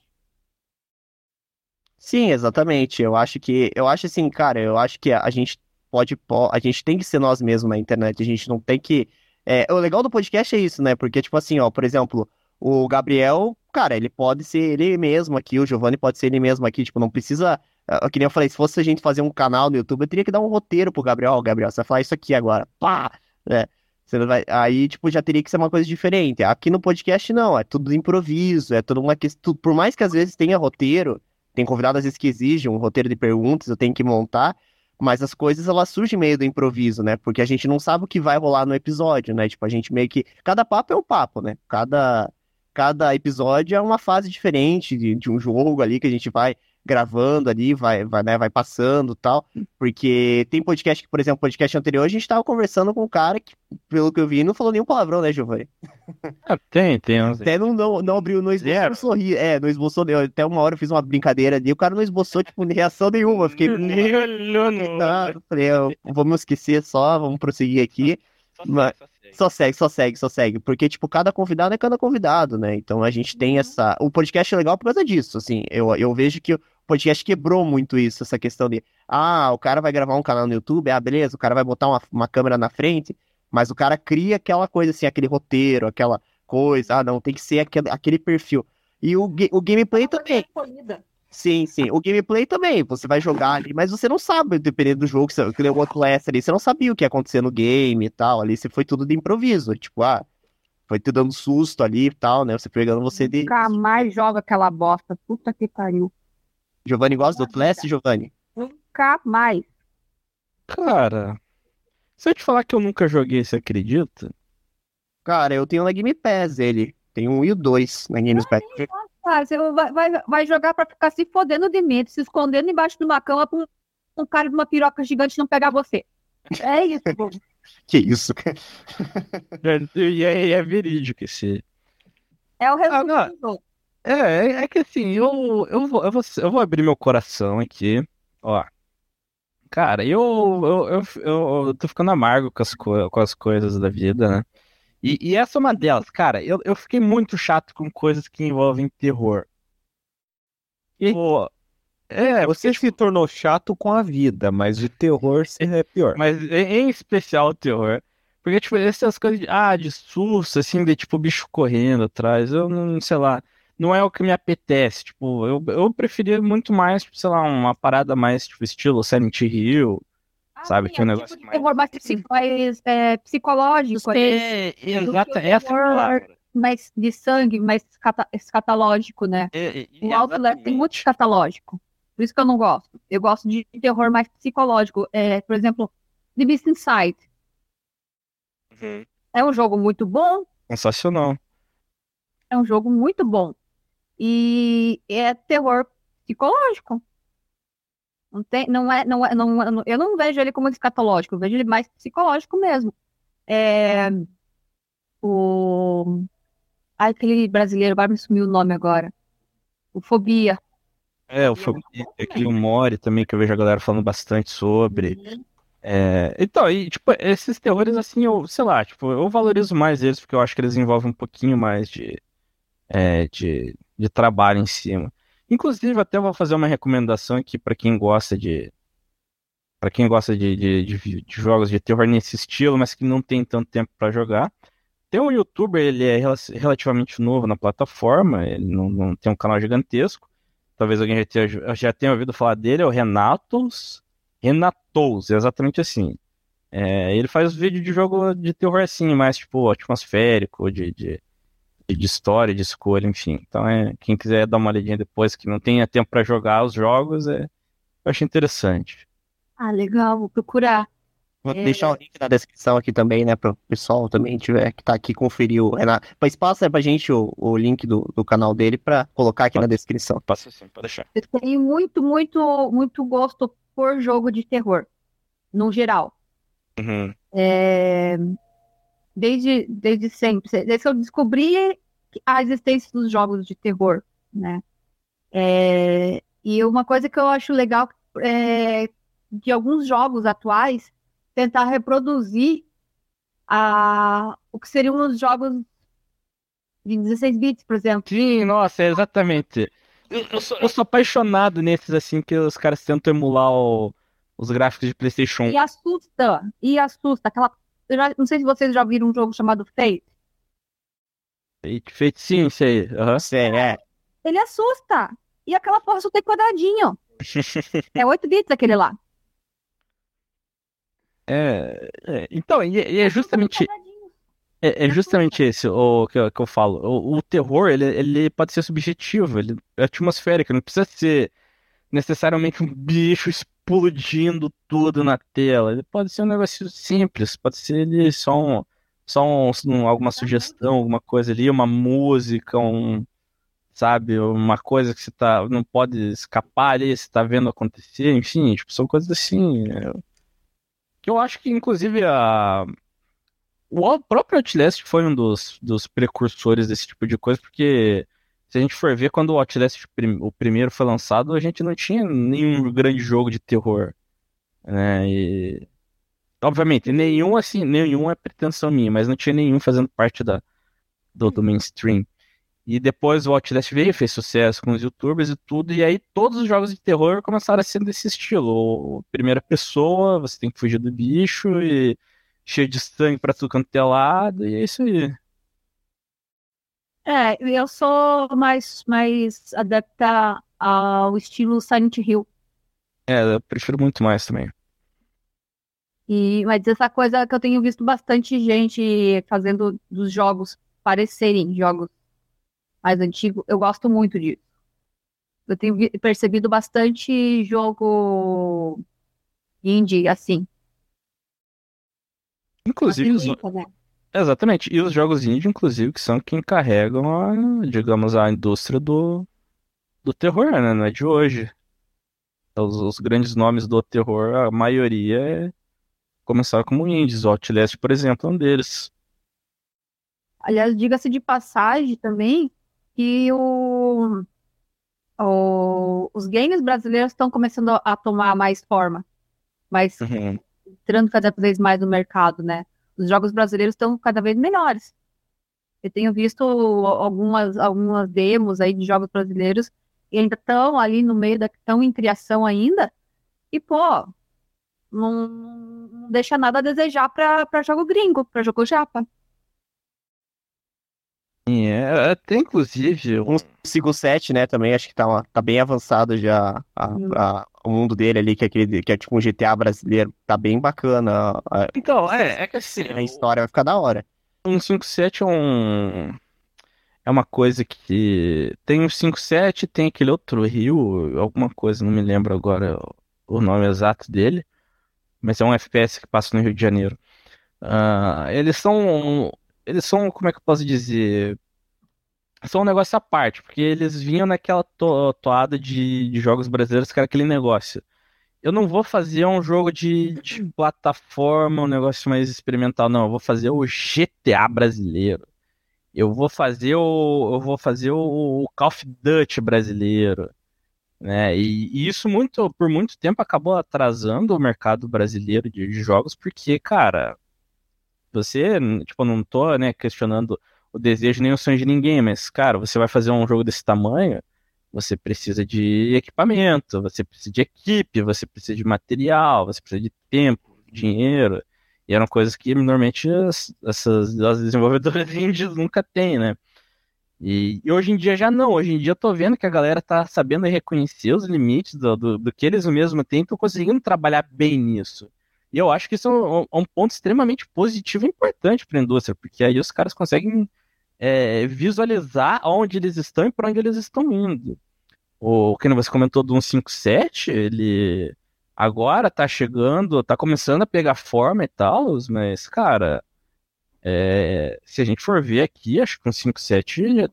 Speaker 1: Sim, exatamente. Eu acho que, eu acho assim, cara, eu acho que a gente pode, po- a gente tem que ser nós mesmos na internet. A gente não tem que. É, o legal do podcast é isso, né? Porque, tipo assim, ó, por exemplo, o Gabriel, cara, ele pode ser ele mesmo aqui, o Giovanni pode ser ele mesmo aqui, tipo, não precisa. ah, Que nem eu falei, se fosse a gente fazer um canal no YouTube, eu teria que dar um roteiro pro Gabriel. Ó, Gabriel, você vai falar isso aqui agora. Pá! né? Você vai... Aí, tipo, já teria que ser uma coisa diferente. Aqui no podcast, não, é tudo improviso, é tudo uma questão. Por mais que às vezes tenha roteiro. Tem convidado às vezes que exigem um roteiro de perguntas, eu tenho que montar, mas as coisas elas surgem meio do improviso, né? Porque a gente não sabe o que vai rolar no episódio, né? Tipo, a gente meio que. Cada papo é um papo, né? Cada, cada episódio é uma fase diferente de, de um jogo ali que a gente vai gravando ali, vai, vai, né, vai passando e tal. Porque tem podcast que, por exemplo, podcast anterior, a gente tava conversando com um cara que, pelo que eu vi, não falou nenhum palavrão, né, Giovanni?
Speaker 2: Ah, tem, tem uns.
Speaker 1: Até não, não, não abriu, não esboçou um sorriso. É, não esboçou. eu- Até uma hora eu fiz uma brincadeira ali, o cara não esboçou, tipo, reação nenhuma. Eu Fiquei.
Speaker 2: Nem olhou no.
Speaker 1: Tá, eu falei, eu- vamos esquecer só, vamos prosseguir aqui.
Speaker 2: Só
Speaker 1: Mas-
Speaker 2: só.
Speaker 1: Só segue, só segue, só segue. Porque, tipo, cada convidado é cada convidado, né? Então a gente tem essa. O podcast é legal por causa disso, assim. Eu, eu vejo que o podcast quebrou muito isso, essa questão de. Ah, o cara vai gravar um canal no YouTube, ah, beleza, o cara vai botar uma, uma câmera na frente, mas o cara cria aquela coisa, assim, aquele roteiro, aquela coisa. Ah, não, tem que ser aquele, aquele perfil. E o, o gameplay também. Sim, sim. O gameplay também. Você vai jogar ali, mas você não sabe, dependendo do jogo, que nem o Outlast ali, você não sabia o que ia acontecer no game e tal. Ali você foi tudo de improviso. Tipo, ah, foi te dando susto ali e tal, né? Você pegando você de.
Speaker 4: Nunca mais joga aquela bosta. Puta que pariu.
Speaker 1: Giovanni gosta do Outlast, Giovanni?
Speaker 4: Nunca mais.
Speaker 2: Cara, se eu te falar que eu nunca joguei, você acredita?
Speaker 1: Cara, eu tenho na Game Pass ele. Tem um e o dois na Game Pass.
Speaker 4: Ah, você vai, vai, vai jogar pra ficar se fodendo de medo, se escondendo embaixo de uma cama pra um, um cara de uma piroca gigante não pegar você. É isso.
Speaker 1: Que isso, cara.
Speaker 2: É, E é, é verídico esse.
Speaker 4: É o
Speaker 2: Ah, não.
Speaker 4: resumo do jogo.
Speaker 2: É, é, é que assim, eu, eu, vou, eu, vou, eu vou abrir meu coração aqui. Ó. Cara, eu, eu, eu, eu, eu tô ficando amargo com as, co- com as coisas da vida, né? E, e essa é uma delas. Cara, eu, eu fiquei muito chato com coisas que envolvem terror.
Speaker 3: E-
Speaker 2: Pô, é,
Speaker 3: Você se tornou chato com a vida, mas o terror é pior.
Speaker 2: Mas em especial o terror. Porque, tipo, essas coisas de, ah, de susto, assim, de tipo bicho correndo atrás, eu não, sei lá, não é o que me apetece. Tipo, eu, eu preferia muito mais, tipo, sei lá, uma parada mais, tipo, estilo Silent Hill, Sabe, que é um
Speaker 4: é
Speaker 2: negócio
Speaker 4: tipo de
Speaker 2: mais-
Speaker 4: terror mais, psi- mais, é, psicológico, é,
Speaker 2: É, exata, essa é
Speaker 4: terror-
Speaker 2: palavra.
Speaker 4: mais de sangue, mais escatológico, né?
Speaker 2: É, é,
Speaker 4: O Outlast tem muito
Speaker 2: exatamente.
Speaker 4: escatológico. Por isso que eu não gosto. Eu gosto de terror mais psicológico. É, por exemplo, The Beast Inside.
Speaker 2: Uhum.
Speaker 4: É um jogo muito bom,
Speaker 2: Sensacional.
Speaker 4: é um jogo muito bom. E é terror psicológico. Não tem, não é, não é, não, eu não vejo ele como escatológico, eu vejo ele mais psicológico mesmo. É, o ai, aquele brasileiro, agora me sumiu o nome agora. O Fobia.
Speaker 2: É, o Fobia, aquele Mori também, que eu vejo a galera falando bastante sobre. É, então, e, tipo, esses terrores, assim, eu, sei lá, tipo, eu valorizo mais eles porque eu acho que eles envolvem um pouquinho mais de, é, de, de trabalho em cima. Inclusive, até vou fazer uma recomendação aqui para quem gosta de. para quem gosta de, de, de- de jogos de terror nesse estilo, mas que não tem tanto tempo para jogar. Tem um youtuber, ele é rela- relativamente novo na plataforma, ele não, não tem um canal gigantesco. Talvez alguém já tenha, já tenha ouvido falar dele, é o Renatos. Renatos, exatamente assim. É, ele faz vídeo de jogo de terror assim, mais tipo atmosférico, de, de, de história, de escolha, enfim. Então é, quem quiser dar uma olhadinha depois, que não tenha tempo para jogar os jogos, é, eu acho interessante.
Speaker 4: Ah, legal, vou procurar.
Speaker 1: Vou
Speaker 4: É.
Speaker 1: deixar o link na descrição aqui também, né, para o pessoal também tiver que tá aqui conferir o Renato. Mas passa pra gente o, o link do, do canal dele para colocar aqui na descrição.
Speaker 2: Passa assim, pode deixar.
Speaker 4: Eu tenho muito, muito, muito gosto por jogo de terror, no geral.
Speaker 2: Uhum.
Speaker 4: É, Desde, desde sempre. Desde que eu descobri a existência dos jogos de terror, né? É, E uma coisa que eu acho legal é de alguns jogos atuais tentar reproduzir a... o que seriam os jogos de 16 bits, por exemplo.
Speaker 2: Sim, nossa, exatamente. Eu, eu sou, eu sou apaixonado nesses assim que os caras tentam emular o- os gráficos de PlayStation 1.
Speaker 4: E assusta, e assusta. Aquela... eu já- Não sei se vocês já viram um jogo chamado Fate.
Speaker 2: Feito, feito sim, isso aí. aham.
Speaker 1: Sério, é.
Speaker 4: Ele assusta. E aquela porra só tem quadradinho. É 8 bits aquele lá.
Speaker 2: É, é, então, e, e é justamente, é, é justamente esse o que, eu- que eu falo. O, o terror, ele, ele pode ser subjetivo, ele é atmosférico, não precisa ser necessariamente um bicho explodindo tudo na tela. Ele pode ser um negócio simples, pode ser só, um, só um- um- alguma sugestão, alguma coisa ali, uma música, um, sabe, uma coisa que você tá, não pode escapar ali, você tá vendo acontecer, enfim, tipo, são coisas assim. é, que eu acho que, inclusive, a... o próprio Outlast foi um dos, dos precursores desse tipo de coisa, porque se a gente for ver, quando o Outlast o primeiro foi lançado, a gente não tinha nenhum grande jogo de terror, né? E... Obviamente, nenhum, assim, nenhum é pretensão minha, mas não tinha nenhum fazendo parte da, do, do mainstream. E depois o Outlast veio, fez sucesso com os youtubers e tudo, e aí todos os jogos de terror começaram a ser desse estilo. Primeira pessoa, você tem que fugir do bicho, e cheio de sangue pra tudo quanto é lado, e é isso aí.
Speaker 4: É, eu sou mais, mais adepta ao estilo Silent Hill.
Speaker 2: É, eu prefiro muito mais também.
Speaker 4: E, mas essa coisa que eu tenho visto bastante gente fazendo dos jogos parecerem jogos mais antigos, eu gosto muito disso. Eu tenho percebido bastante jogo indie assim.
Speaker 2: Inclusive, os,
Speaker 4: Facilita, né?
Speaker 2: Exatamente, e os jogos indie, inclusive, que são quem carregam a, digamos, a indústria do, do terror, né? Não é de hoje. Os, os grandes nomes do terror, a maioria é, começaram como indies. O Outlast, por exemplo, é um deles.
Speaker 4: Aliás, diga-se de passagem também que o, o- os games brasileiros estão começando a tomar mais forma, mais
Speaker 2: Uhum.
Speaker 4: entrando cada vez mais no mercado, né? Os jogos brasileiros estão cada vez melhores. Eu tenho visto algumas, algumas demos aí de jogos brasileiros e ainda estão ali no meio da estão em criação ainda. E pô, não, não deixa nada a desejar para jogo gringo, para jogo japa.
Speaker 2: É, até inclusive, um-
Speaker 1: Um 5-7, né, também, acho que tá, uma- tá bem avançado já a- a- o mundo dele ali, que é, aquele, que é tipo um GTA brasileiro. Tá bem bacana. A,
Speaker 2: Então, é, é que assim,
Speaker 1: a história vai ficar da hora.
Speaker 2: um 5.7 é um. É uma coisa que. Tem um 5.7, tem aquele outro Rio, alguma coisa, não me lembro agora o nome exato dele. Mas é um FPS que passa no Rio de Janeiro. Ah, eles são. Eles são, como é que eu posso dizer? São um negócio à parte, porque eles vinham naquela to- toada de, de jogos brasileiros que era aquele negócio. Eu não vou fazer um jogo de, de plataforma, um negócio mais experimental, não. Eu vou fazer o GTA brasileiro. Eu vou fazer o, eu vou fazer o, o Call of Duty brasileiro, né? E, e isso muito, por muito tempo acabou atrasando o mercado brasileiro de, de jogos, porque, cara, você, tipo, não tô, né, questionando o desejo nem o sonho de ninguém, mas, cara, você vai fazer um jogo desse tamanho, você precisa de equipamento, você precisa de equipe, você precisa de material, você precisa de tempo, dinheiro. E eram coisas que normalmente as, essas as desenvolvedoras indies nunca têm, né? E, e hoje em dia já não. Hoje em dia eu tô vendo que a galera tá sabendo reconhecer os limites do, do, do que eles mesmo têm estão conseguindo trabalhar bem nisso. E eu acho que isso é um, um ponto extremamente positivo e importante para a indústria, porque aí os caras conseguem é, visualizar onde eles estão e para onde eles estão indo. O que você comentou do 157, ele agora tá chegando, tá começando a pegar forma e tal, mas, cara, é, se a gente for ver aqui, acho que um 57,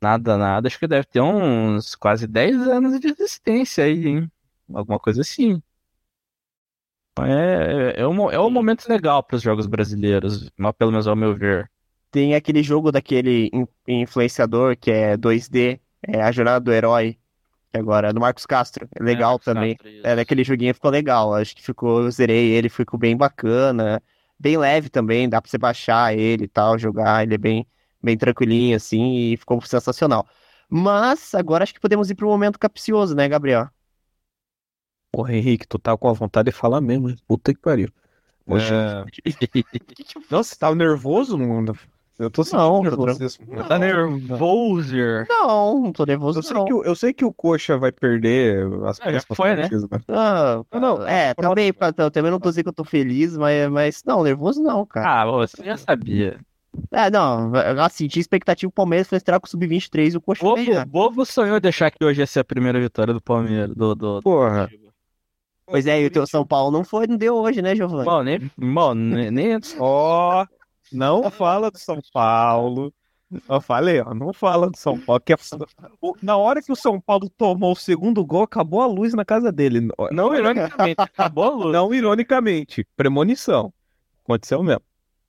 Speaker 2: nada, nada, acho que deve ter uns quase 10 anos de existência aí, hein? Alguma coisa assim. É, é, é, um, é um momento legal para os jogos brasileiros, pelo menos ao meu ver.
Speaker 1: Tem aquele jogo daquele in- influenciador que é 2D, é A Jornada do Herói, agora é do Marcos Castro. É legal também. É, aquele joguinho ficou legal. Acho que ficou, eu zerei ele, ficou bem bacana. Bem leve também, dá pra você baixar ele e tal, jogar. Ele é bem, bem tranquilinho, assim, e ficou sensacional. Mas agora acho que podemos ir pro momento capcioso, né, Gabriel?
Speaker 3: Porra, Henrique, tu tá com a vontade de falar mesmo, hein? Puta que pariu.
Speaker 1: Poxa.
Speaker 3: É... Nossa, você tava nervoso, mundo? Eu tô
Speaker 1: Não, tô
Speaker 3: nervosismo.
Speaker 2: Tá nervoso.
Speaker 1: Não, não tô nervoso,
Speaker 3: Eu sei,
Speaker 1: não.
Speaker 3: que, o- eu sei que o Coxa vai perder as
Speaker 2: Ah, já
Speaker 3: próximas
Speaker 2: foi, né?
Speaker 3: mas-
Speaker 1: Ah,
Speaker 3: Não, não,
Speaker 1: é, também, pra- eu também não tô dizendo que eu tô feliz, mas, mas não, nervoso não, cara.
Speaker 2: Ah, você já sabia.
Speaker 1: É, não, assim, tinha expectativa que o Palmeiras fosse entrar com o Sub-23 e o Coxa
Speaker 2: Bobo,
Speaker 1: ganhar.
Speaker 2: Bobo sonhou deixar que hoje ia ser a primeira vitória do Palmeiras. Do, do, do...
Speaker 1: Pois é, e o teu São Paulo não foi, não deu hoje, né, Giovanni?
Speaker 2: Bom, nem, bom, nem, nem
Speaker 3: Ó, não fala do São Paulo. Eu falei, ó, não fala do São Paulo. Que é- Na hora que o São Paulo tomou o segundo gol, acabou a luz na casa dele.
Speaker 2: Não, ironicamente, acabou a luz.
Speaker 3: Não ironicamente, premonição. Aconteceu mesmo.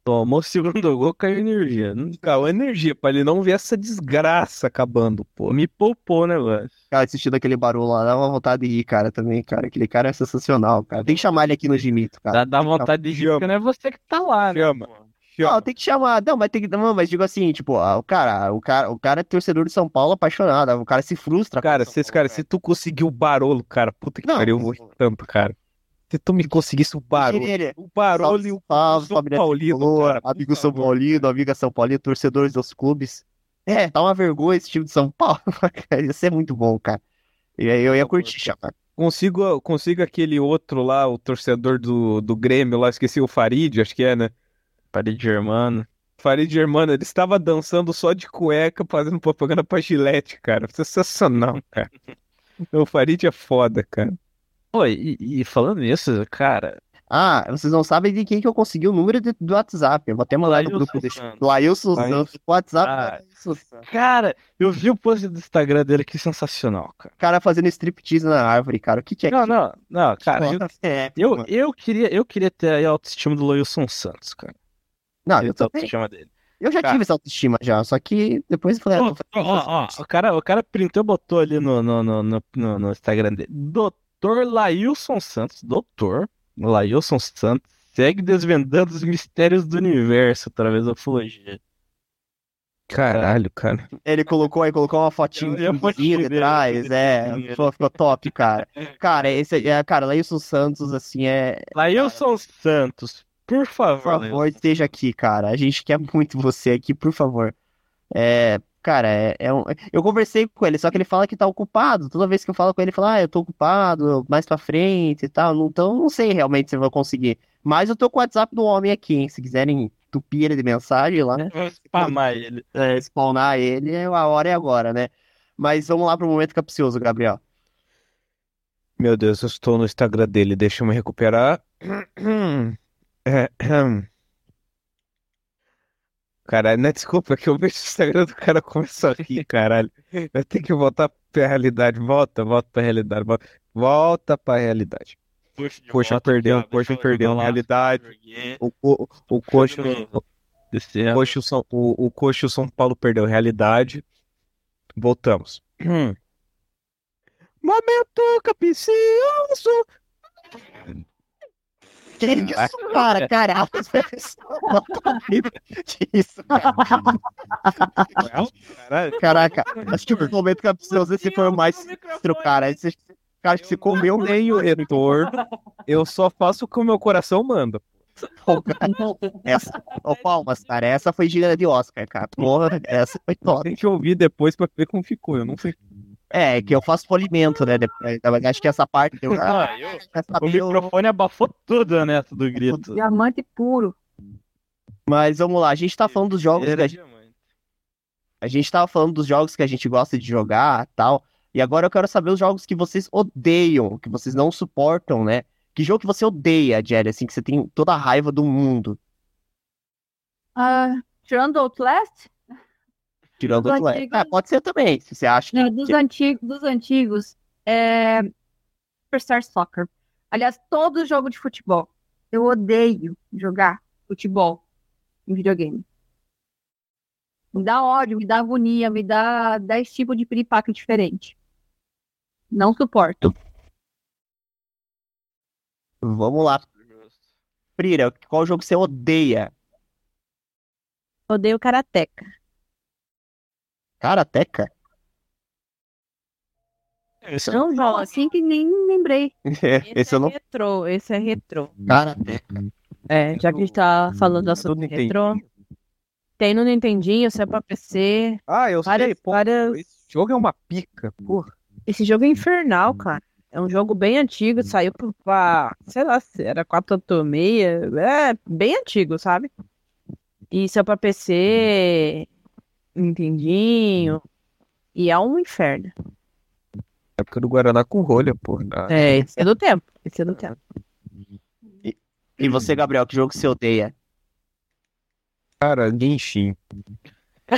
Speaker 2: Tomou o segundo gol, caiu energia. Não-
Speaker 3: Caiu energia pra ele não ver essa desgraça acabando, pô.
Speaker 2: Me poupou o negócio.
Speaker 1: Cara, assistindo aquele barulho lá, dá uma vontade de ir, cara, também, cara. Aquele cara é sensacional, cara. Tem que chamar ele aqui no Gimito, cara.
Speaker 2: Dá, dá vontade de rir,
Speaker 3: Chama.
Speaker 2: porque não é você que tá lá, né?
Speaker 3: Chama.
Speaker 1: Não, tem que chamar. Não, mas tem que. Não, mas digo assim, tipo, ah, o cara, o cara, o cara é torcedor de São Paulo apaixonado. O cara se frustra. com
Speaker 3: Cara,
Speaker 1: São
Speaker 3: se, esse
Speaker 1: Paulo,
Speaker 3: cara, se tu conseguiu o Barolo, cara, puta que
Speaker 1: Não,
Speaker 3: pariu, eu vou tanto, cara. Se tu me conseguisse o Barolo,
Speaker 1: Ele-
Speaker 3: o Barolo e o
Speaker 1: Salve,
Speaker 3: São Paulino,
Speaker 1: tricolor,
Speaker 3: cara,
Speaker 1: amigo São. Paulino, amiga São Paulino, torcedores dos clubes. É, tá uma vergonha esse time de São Paulo. cara. Isso é muito bom, cara. E aí eu ia curtir, chamar.
Speaker 3: Consigo, consigo aquele outro lá, o torcedor do, do Grêmio lá, esqueci o Farid, acho que é, né?
Speaker 2: Parede Germano.
Speaker 3: Farid Germano, ele estava dançando só de cueca, fazendo propaganda pra Gillette, cara. Sensacional, cara. O Farid é foda, cara.
Speaker 2: Pô, e, e falando nisso, cara,
Speaker 1: Ah, vocês não sabem de quem que eu consegui o número de- do WhatsApp. Eu vou até mandar no
Speaker 2: Lailson
Speaker 1: grupo desse.
Speaker 2: Santos.
Speaker 1: Do Ailson
Speaker 3: Lailson.
Speaker 1: Santos. O WhatsApp
Speaker 2: Ah.
Speaker 1: do Ailson Santos.
Speaker 2: cara, eu vi o post do Instagram dele que sensacional, cara.
Speaker 1: O cara fazendo striptease na árvore, cara. O que que é
Speaker 2: Não,
Speaker 1: aquilo?
Speaker 2: não, não, cara, eu,
Speaker 1: É,
Speaker 2: eu, eu queria, eu queria ter a autoestima do Loilson Santos, cara.
Speaker 1: Não, eu
Speaker 2: a
Speaker 1: também.
Speaker 2: autoestima dele.
Speaker 1: Eu já
Speaker 2: Cara.
Speaker 1: tive essa autoestima já, só que depois eu falei, ah,
Speaker 2: Ó,
Speaker 1: tô
Speaker 2: ó, ó, o cara, o cara printou e botou ali no, no, no, no, no- no Instagram dele. Doutor Lailson Santos, doutor Lailson Santos, segue desvendando os mistérios do universo através da ufologia.
Speaker 3: Caralho, cara.
Speaker 1: Ele colocou aí, colocou uma fotinho
Speaker 2: Eu
Speaker 1: de
Speaker 2: dele,
Speaker 1: é, ficou, top, cara. Cara, esse, é, cara, Lailson Santos, assim, é,
Speaker 2: Lailson Santos, por
Speaker 1: por
Speaker 2: favor,
Speaker 1: favor, esteja aqui, cara. A gente quer muito você aqui, por favor. É, cara, é, é um... eu conversei com ele, só que ele fala que tá ocupado. Toda vez que eu falo com ele, ele fala, ah, eu tô ocupado, mais pra frente e tal. Então, não sei realmente se eu vou conseguir. Mas eu tô com o WhatsApp do homem aqui, hein? Se quiserem entupir ele de mensagem lá,
Speaker 2: Vou spamar ele.
Speaker 1: é, spawnar ele, a hora é agora, né? Mas vamos lá pro momento capcioso, Gabriel.
Speaker 3: Meu Deus, eu estou no Instagram dele, deixa eu me recuperar. Caralho, não é desculpa, é que eu vejo o Instagram do cara e começo a rir, caralho. Eu tenho que voltar pra realidade. Volta, volta pra realidade. Volta, volta pra realidade. Poxa,
Speaker 2: volta,
Speaker 3: perdeu,
Speaker 2: Thiago.
Speaker 3: poxa, perdeu a realidade. O, o, o coxo,
Speaker 2: Descendo.
Speaker 3: o coxo, São, o, o coxo São Paulo perdeu a realidade. Voltamos. Momento capicioso.
Speaker 1: Que isso, cara? Caralho, isso, cara.
Speaker 3: Caralho.
Speaker 1: Caraca, acho que o momento capcioso esse foi o mais sinistro, cara. Esse cara que se comeu
Speaker 3: Eu tenho retorno. Eu só faço o que o meu coração manda.
Speaker 1: Pô, cara. Essa, ô, palmas, cara. Essa foi digna de Oscar, cara. Porra, essa foi top.
Speaker 3: Tem que ouvir depois pra ver como ficou. Eu não sei.
Speaker 1: É, que eu faço polimento, né? depois. Acho que essa parte deu. Ah,
Speaker 2: Ah, eu- O
Speaker 1: eu-
Speaker 2: microfone abafou tudo, né? Do grito.
Speaker 4: Diamante puro.
Speaker 1: Mas vamos lá, a gente tá falando dos jogos que a gente, a gente tava falando dos jogos que a gente gosta de jogar tal. E agora eu quero saber os jogos que vocês odeiam, que vocês não suportam, né? Que jogo que você odeia, Jerry, assim, que você tem toda a raiva do mundo,
Speaker 4: Ah, tirando o Outlast,
Speaker 1: tirando
Speaker 4: Do
Speaker 1: o Flash.
Speaker 4: antigo.
Speaker 1: Ah, pode ser também, se você acha que...
Speaker 4: né, dos, antigos, dos antigos, é Superstar Soccer. Aliás, todo jogo de futebol. Eu odeio jogar futebol em videogame. Me dá ódio, me dá agonia, me dá 10 tipos de piripaque diferente. Não suporto.
Speaker 1: Vamos lá. Prira, qual jogo você odeia?
Speaker 5: Odeio Karateka.
Speaker 1: Karateka?
Speaker 2: Esse
Speaker 5: Não
Speaker 4: Não,
Speaker 5: joga.
Speaker 4: assim que nem lembrei.
Speaker 1: Esse eu
Speaker 5: é
Speaker 1: não...
Speaker 5: retrô, esse é retrô.
Speaker 1: Karateka.
Speaker 5: É, já que a gente tá falando do
Speaker 3: Tudo
Speaker 5: assunto retrô. Tem no Nintendinho, se é pra PC.
Speaker 3: Ah, eu
Speaker 5: Várias,
Speaker 3: sei. Pô,
Speaker 5: várias...
Speaker 3: esse jogo é uma pica. Porra.
Speaker 5: Esse jogo é infernal, cara. É um jogo bem antigo, saiu pra- sei lá, era 486, é bem antigo, sabe? E saiu pra PC, Nintendinho, e é um inferno.
Speaker 3: Época do Guaraná com rolha, porra. Ah,
Speaker 5: É, esse é do tempo, esse é do tempo.
Speaker 1: E você, Gabriel, que jogo você odeia?
Speaker 3: Cara, Genshin. É,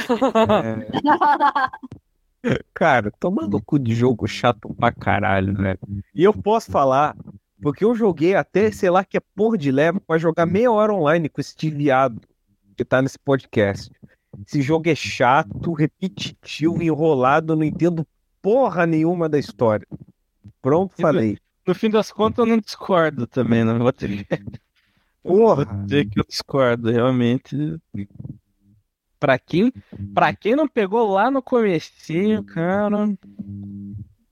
Speaker 3: Cara, tomando cu de jogo chato pra caralho, né? E eu posso falar, porque eu joguei até, sei lá, que é porra de leva pra jogar meia hora online com esse viado que tá nesse podcast. Esse jogo é chato, repetitivo, enrolado, não entendo porra nenhuma da história. Pronto, falei.
Speaker 2: No fim das contas, eu não discordo também, não vou ter
Speaker 3: Porra!
Speaker 2: dizer que eu discordo, realmente. Pra quem, pra quem não pegou lá no comecinho, cara.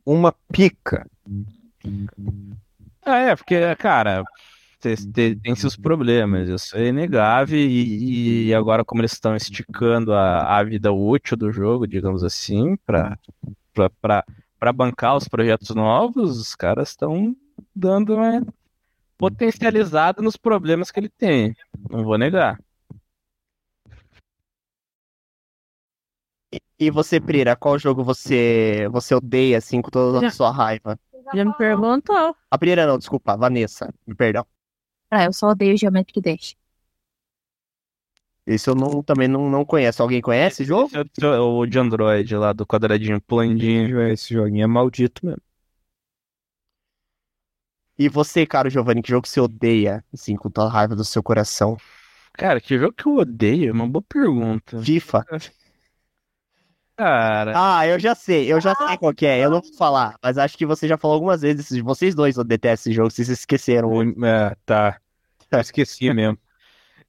Speaker 3: Uma pica.
Speaker 2: Ah, é, porque, cara, cê- tem seus problemas, isso é inegável, e, e agora como eles estão esticando a, a vida útil do jogo, digamos assim, pra bancar os projetos novos, os caras estão dando uma potencializada nos problemas que ele tem, não vou negar.
Speaker 1: E você, Prira, qual jogo você você odeia, assim, com toda a sua raiva?
Speaker 5: Já me perguntou.
Speaker 1: A Prira não, desculpa, a Vanessa, me perdão.
Speaker 6: Ah, eu só odeio Geometric Dash.
Speaker 1: Esse eu não, também não, não conheço. Alguém conhece esse jogo?
Speaker 2: Esse é o de Android lá, do quadradinho pulandinho.
Speaker 3: Esse joguinho é maldito mesmo.
Speaker 1: E você, cara, Giovanni, que jogo você odeia, assim, com toda a raiva do seu coração?
Speaker 2: Cara, que jogo que eu odeio? É uma boa pergunta.
Speaker 1: FIFA?
Speaker 2: Cara,
Speaker 1: Ah, eu já sei, eu já sei qual que é, eu não vou falar, mas acho que você já falou algumas vezes, vocês dois detestam esse jogo, vocês esqueceram.
Speaker 3: É, tá. Eu esqueci mesmo.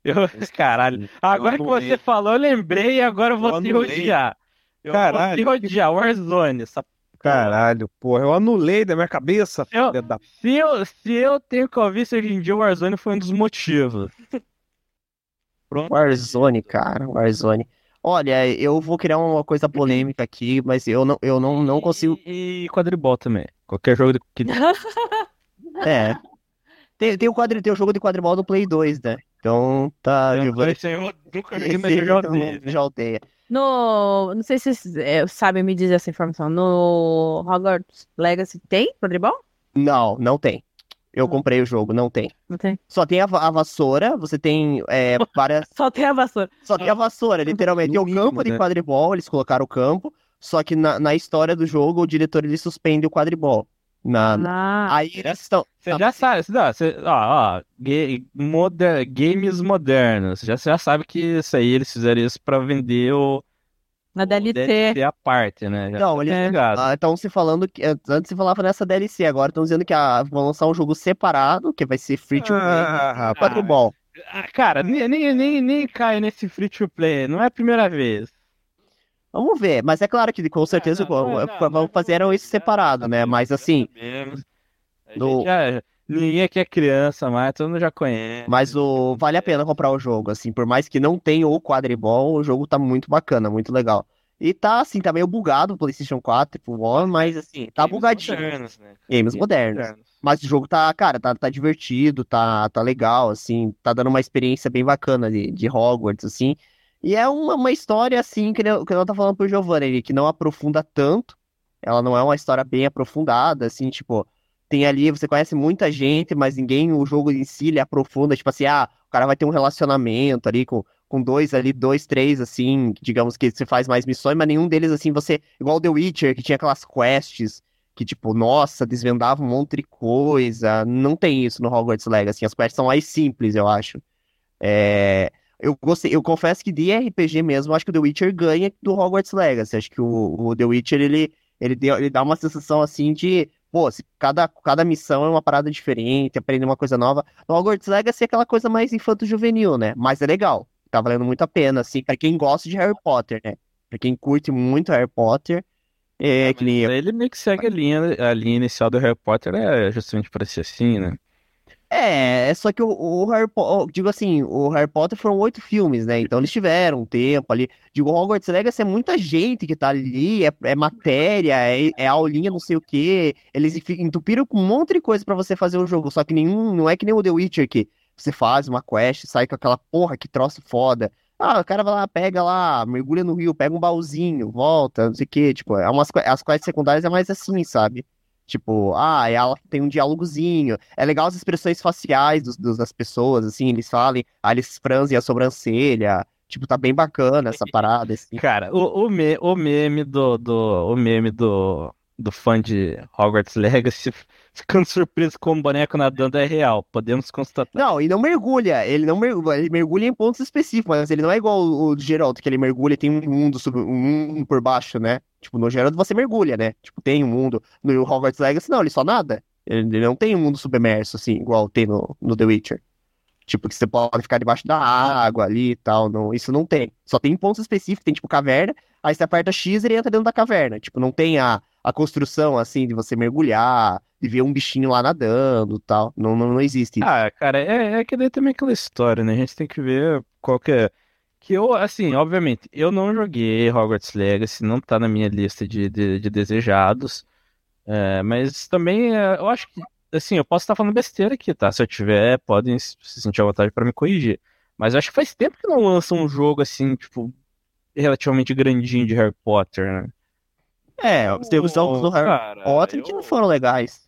Speaker 2: eu, caralho. Agora que
Speaker 3: anulei.
Speaker 2: você falou, eu lembrei e agora eu vou
Speaker 3: Eu
Speaker 2: te odiar. Eu
Speaker 3: Caralho.
Speaker 2: vou te odiar, Warzone. Essa...
Speaker 3: Caralho, porra, eu anulei da minha cabeça,
Speaker 2: Eu-
Speaker 3: filha da...
Speaker 2: Se, eu, se eu tenho que ouvir isso hoje em dia, o Warzone foi um dos motivos. Pronto.
Speaker 1: Warzone, cara, Warzone. Olha, eu vou criar uma coisa polêmica aqui, mas eu não, eu não, não consigo.
Speaker 2: E, e quadribol também. Qualquer jogo que.
Speaker 1: É. Tem, tem, o quadri, tem o jogo de quadribol do Play 2, né? Então tá. Giovanni-
Speaker 2: Esse eu nunca joguei,
Speaker 1: Esse
Speaker 2: mas eu já
Speaker 1: eu
Speaker 2: ouvi.
Speaker 1: já odeia.
Speaker 5: No. Não sei se vocês é, sabem me dizer essa informação. No Hogwarts Legacy tem quadribol?
Speaker 1: Não, não tem. Eu comprei o jogo, não tem.
Speaker 5: Não tem.
Speaker 1: Só tem a, a vassoura, você tem é, várias.
Speaker 5: Só tem a vassoura.
Speaker 1: Só tem a vassoura, literalmente. Tem o campo de
Speaker 3: né?
Speaker 1: quadribol, eles colocaram o campo, só que na, na história do jogo o diretor ele suspende o quadribol. Na,
Speaker 5: Ah,
Speaker 1: Aí eles estão.
Speaker 2: Você já sabe, você, ó, você, ó, ó, ga- moder- games modernos. Já, você já sabe que isso aí eles fizeram isso pra vender o,
Speaker 5: na
Speaker 2: o
Speaker 5: DLC.
Speaker 2: DLC à parte, né? Já
Speaker 1: Não,
Speaker 2: tá
Speaker 1: eles estão se falando que. Antes se falava nessa DLC, agora estão dizendo que ah, vão lançar um jogo separado, que vai ser free to play.
Speaker 3: Ah,
Speaker 1: e
Speaker 3: rapaz.
Speaker 1: quadribol.
Speaker 2: Ah, cara, nem, nem, nem, nem cai nesse free to play. Não é a primeira vez.
Speaker 1: Vamos ver, mas é claro que com certeza
Speaker 2: Ah, não, não, não,
Speaker 1: vão
Speaker 2: não,
Speaker 1: fazer isso separado, né? Mas assim,
Speaker 2: gente já- ninguém aqui é criança, mas todo mundo já conhece.
Speaker 1: mas o vale a pena comprar o jogo, assim, por mais que não tenha o quadribol, o jogo tá muito bacana, muito legal. E tá assim, tá meio bugado o PlayStation 4 pro One, mas assim, tá
Speaker 2: Games
Speaker 1: bugadinho.
Speaker 2: modernos, né?
Speaker 1: Games modernos. Mas o jogo tá, cara, tá, tá divertido, tá, tá legal, assim, tá dando uma experiência bem bacana de, de Hogwarts, assim. E é uma, uma história, assim, que eu, que eu tô falando pro Giovanni, que não aprofunda tanto. Ela não é uma história bem aprofundada, assim, tipo, tem ali, você conhece muita gente, mas ninguém, o jogo em si, ele aprofunda, tipo assim, ah, o cara vai ter um relacionamento ali com, com dois ali, dois, três, assim, digamos que você faz mais missões, mas nenhum deles, assim, você, igual The Witcher, que tinha aquelas quests que, tipo, nossa, desvendava um monte de coisa. Não tem isso no Hogwarts Legacy. As quests são mais simples, eu acho. É, Eu gostei, eu confesso que de RPG mesmo, acho que o The Witcher ganha do Hogwarts Legacy. Acho que o, o The Witcher, ele, ele, deu- ele dá uma sensação assim de, pô, se cada, cada missão é uma parada diferente, aprende uma coisa nova. No Hogwarts Legacy é aquela coisa mais infanto-juvenil, né? Mas é legal. Tá valendo muito a pena, assim, pra quem gosta de Harry Potter, né? Pra quem curte muito Harry Potter, é, que nem.
Speaker 2: Ele meio que segue a linha, a linha inicial do Harry Potter, é justamente pra ser assim, né?
Speaker 1: É, é só que o, o Harry Potter, digo assim, o Harry Potter foram oito filmes, né? Então eles tiveram um tempo ali. Digo, Hogwarts Legacy é muita gente que tá ali, é, é matéria, é, é aulinha, não sei o quê. Eles entupiram com um monte de coisa pra você fazer o jogo. Só que nenhum, não é que nem o The Witcher que você faz uma quest, sai com aquela porra que troço foda. Ah, o cara vai lá, pega lá, mergulha no rio, pega um baúzinho, volta, não sei o quê. Tipo, é umas, as quests secundárias é mais assim, sabe? Tipo, ah, ela tem um diálogozinho. É legal as expressões faciais dos, dos- das pessoas, assim, eles falam, ah, eles franzem a sobrancelha. Tipo, tá bem bacana essa parada, assim.
Speaker 2: Cara, o, o, me- o meme do, do, o meme do, do fã de Hogwarts Legacy ficando surpreso com o boneco nadando é real, podemos constatar.
Speaker 1: Não, e não mergulha, ele não mergulha, ele mergulha em pontos específicos, mas ele não é igual o, do Geraldo, que ele mergulha e tem um mundo, sub, um mundo por baixo, né? Tipo, no Geraldo você mergulha, né? Tipo, tem um mundo. No Hogwarts Legacy, não, ele só nada. Ele, ele não tem um mundo submerso, assim, igual tem no, no The Witcher. Tipo, que você pode ficar debaixo da água ali e tal. Não, isso não tem. Só tem pontos específicos, tem tipo caverna, aí você aperta X e ele entra dentro da caverna. Tipo, não tem a, a construção, assim, de você mergulhar, de ver um bichinho lá nadando e tal. Não, não, não existe isso.
Speaker 2: Ah, cara, é, é que daí também aquela história, né? A gente tem que ver qual que é. Que eu, assim, obviamente, eu não joguei Hogwarts Legacy, não tá na minha lista de, de, de desejados. É, mas também, é, eu acho que, assim, eu posso estar falando besteira aqui, tá? Se eu tiver, podem se sentir à vontade pra me corrigir. Mas eu acho que faz tempo que não lançam um jogo, assim, tipo, relativamente grandinho de Harry Potter, né?
Speaker 1: É, tem os jogos do Harry Potter que não foram legais.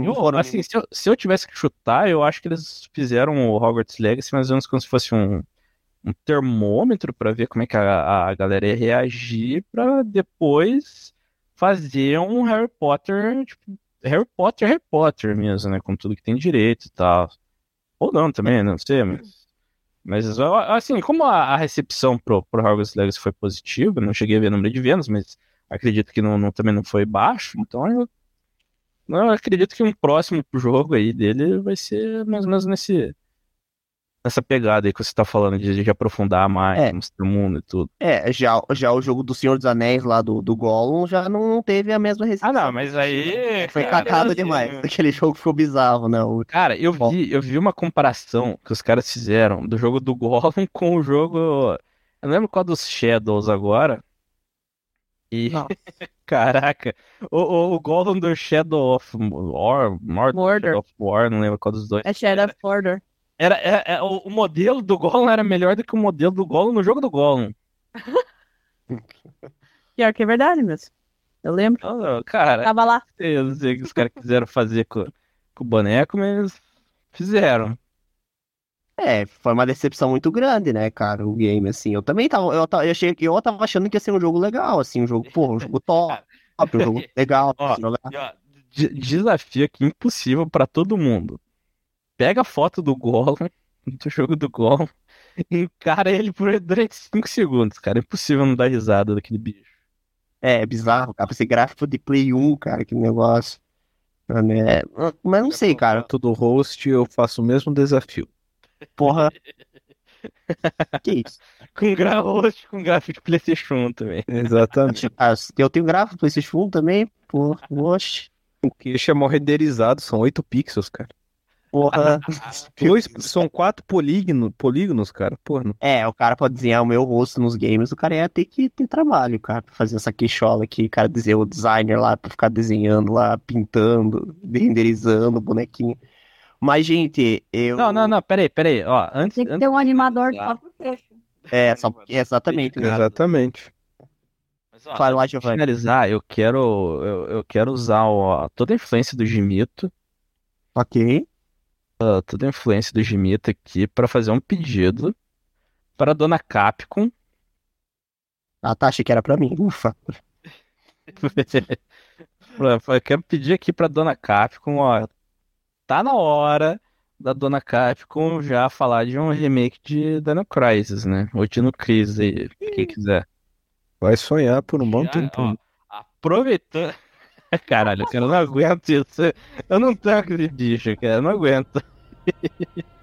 Speaker 2: Eu,
Speaker 1: foram
Speaker 2: assim, se eu, se eu tivesse que chutar, eu acho que eles fizeram o Hogwarts Legacy mais ou menos como se fosse um, um termômetro pra ver como é que a, a galera ia reagir pra depois fazer um Harry Potter, tipo, Harry Potter, Harry Potter mesmo, né? Com tudo que tem direito e tal. Ou não também, não sei, mas. Mas, assim, como a, a recepção pro, pro Hogwarts Legacy foi positiva, não cheguei a ver o número de vendas, mas acredito que não, não- também não foi baixo, então eu eu acredito que um próximo jogo aí dele vai ser mais ou menos nesse, nessa pegada aí que você tá falando, de, de aprofundar mais,
Speaker 1: É.
Speaker 2: mostrar o mundo e tudo.
Speaker 1: É, já, já o jogo do Senhor dos Anéis lá do, do Gollum já não teve a mesma
Speaker 2: Ah,
Speaker 1: recepção.
Speaker 2: não, mas aí.
Speaker 1: Foi
Speaker 2: cara,
Speaker 1: cacado
Speaker 2: assim,
Speaker 1: demais. Aquele jogo ficou bizarro, né? O-
Speaker 2: Cara, eu vi, eu vi uma comparação que os caras fizeram do jogo do Gollum com o jogo Eu não lembro qual dos Shadows agora. E. Caraca. O, o, o Golem do Shadow of War. Mordor.
Speaker 5: Mordor.
Speaker 2: Shadow of War, não lembro qual dos dois.
Speaker 5: É Shadow of Mordor.
Speaker 2: Era, é- é- o, modelo do Golem era melhor do que o modelo do Golem no jogo do Golem.
Speaker 5: Pior que é verdade mesmo. Eu lembro.
Speaker 2: Ah, Cara,
Speaker 5: Tava lá.
Speaker 2: eu não sei o que os caras quiseram fazer com, com o boneco, mas fizeram.
Speaker 1: É, foi uma decepção muito grande, né, cara, o game, assim. Eu também tava, eu, eu achei, eu tava achando que ia ser um jogo legal, assim, um jogo, pô, um jogo top, um jogo legal,
Speaker 2: Ó,
Speaker 1: jogar.
Speaker 2: E, ó, de- desafio aqui impossível pra todo mundo. Pega a foto do Golem, do jogo do Golem, e encara ele por durante 5 segundos, cara. É impossível não dar risada daquele bicho.
Speaker 1: É, é bizarro, cara, esse gráfico de Play 1, cara, que negócio. Né? Mas não sei, cara,
Speaker 3: Todo host eu faço o mesmo desafio.
Speaker 1: Porra. Que isso?
Speaker 2: Com gráfico, com gráfico de PlayStation 1 também.
Speaker 3: Exatamente.
Speaker 1: Ah, eu tenho gráfico PlayStation 1 também, porra, oxe,
Speaker 3: O queixo é mal renderizado, são 8 pixels, cara.
Speaker 1: porra.
Speaker 3: Dois, são quatro polígono, polígonos, cara. Porra, não-
Speaker 1: É, o cara pode desenhar o meu rosto nos games, o cara ia ter que ter trabalho, cara, pra fazer essa queixola aqui, cara dizer o designer lá pra ficar desenhando lá, pintando, renderizando o bonequinho. Mas, gente, eu.
Speaker 2: Não, não, não, peraí, peraí. Ó, antes,
Speaker 4: Tem que
Speaker 2: antes
Speaker 4: ter um animador só pro queixo.
Speaker 1: É, só, exatamente. né?
Speaker 3: Exatamente.
Speaker 2: Mas, ó,
Speaker 1: Fala lá,
Speaker 2: antes de
Speaker 1: Giovanni.
Speaker 2: finalizar, eu quero, eu, eu quero usar ó, toda a influência do Gimito,
Speaker 1: Ok.
Speaker 2: ó, toda a influência do Gimito aqui pra fazer um pedido para a dona Capcom
Speaker 1: Ah, tá, achei que era pra mim. Ufa.
Speaker 2: Eu quero pedir aqui pra dona Capcom, ó, tá na hora da dona Capcom já falar de um remake de Dino Crisis, né? Ou Dino Crisis aí, quem quiser.
Speaker 3: Vai sonhar por um bom
Speaker 2: Já,
Speaker 3: tempo.
Speaker 2: ó, aproveitando. Caralho, cara, eu não aguento isso. Eu não tenho aquele bicho, cara, eu não aguento.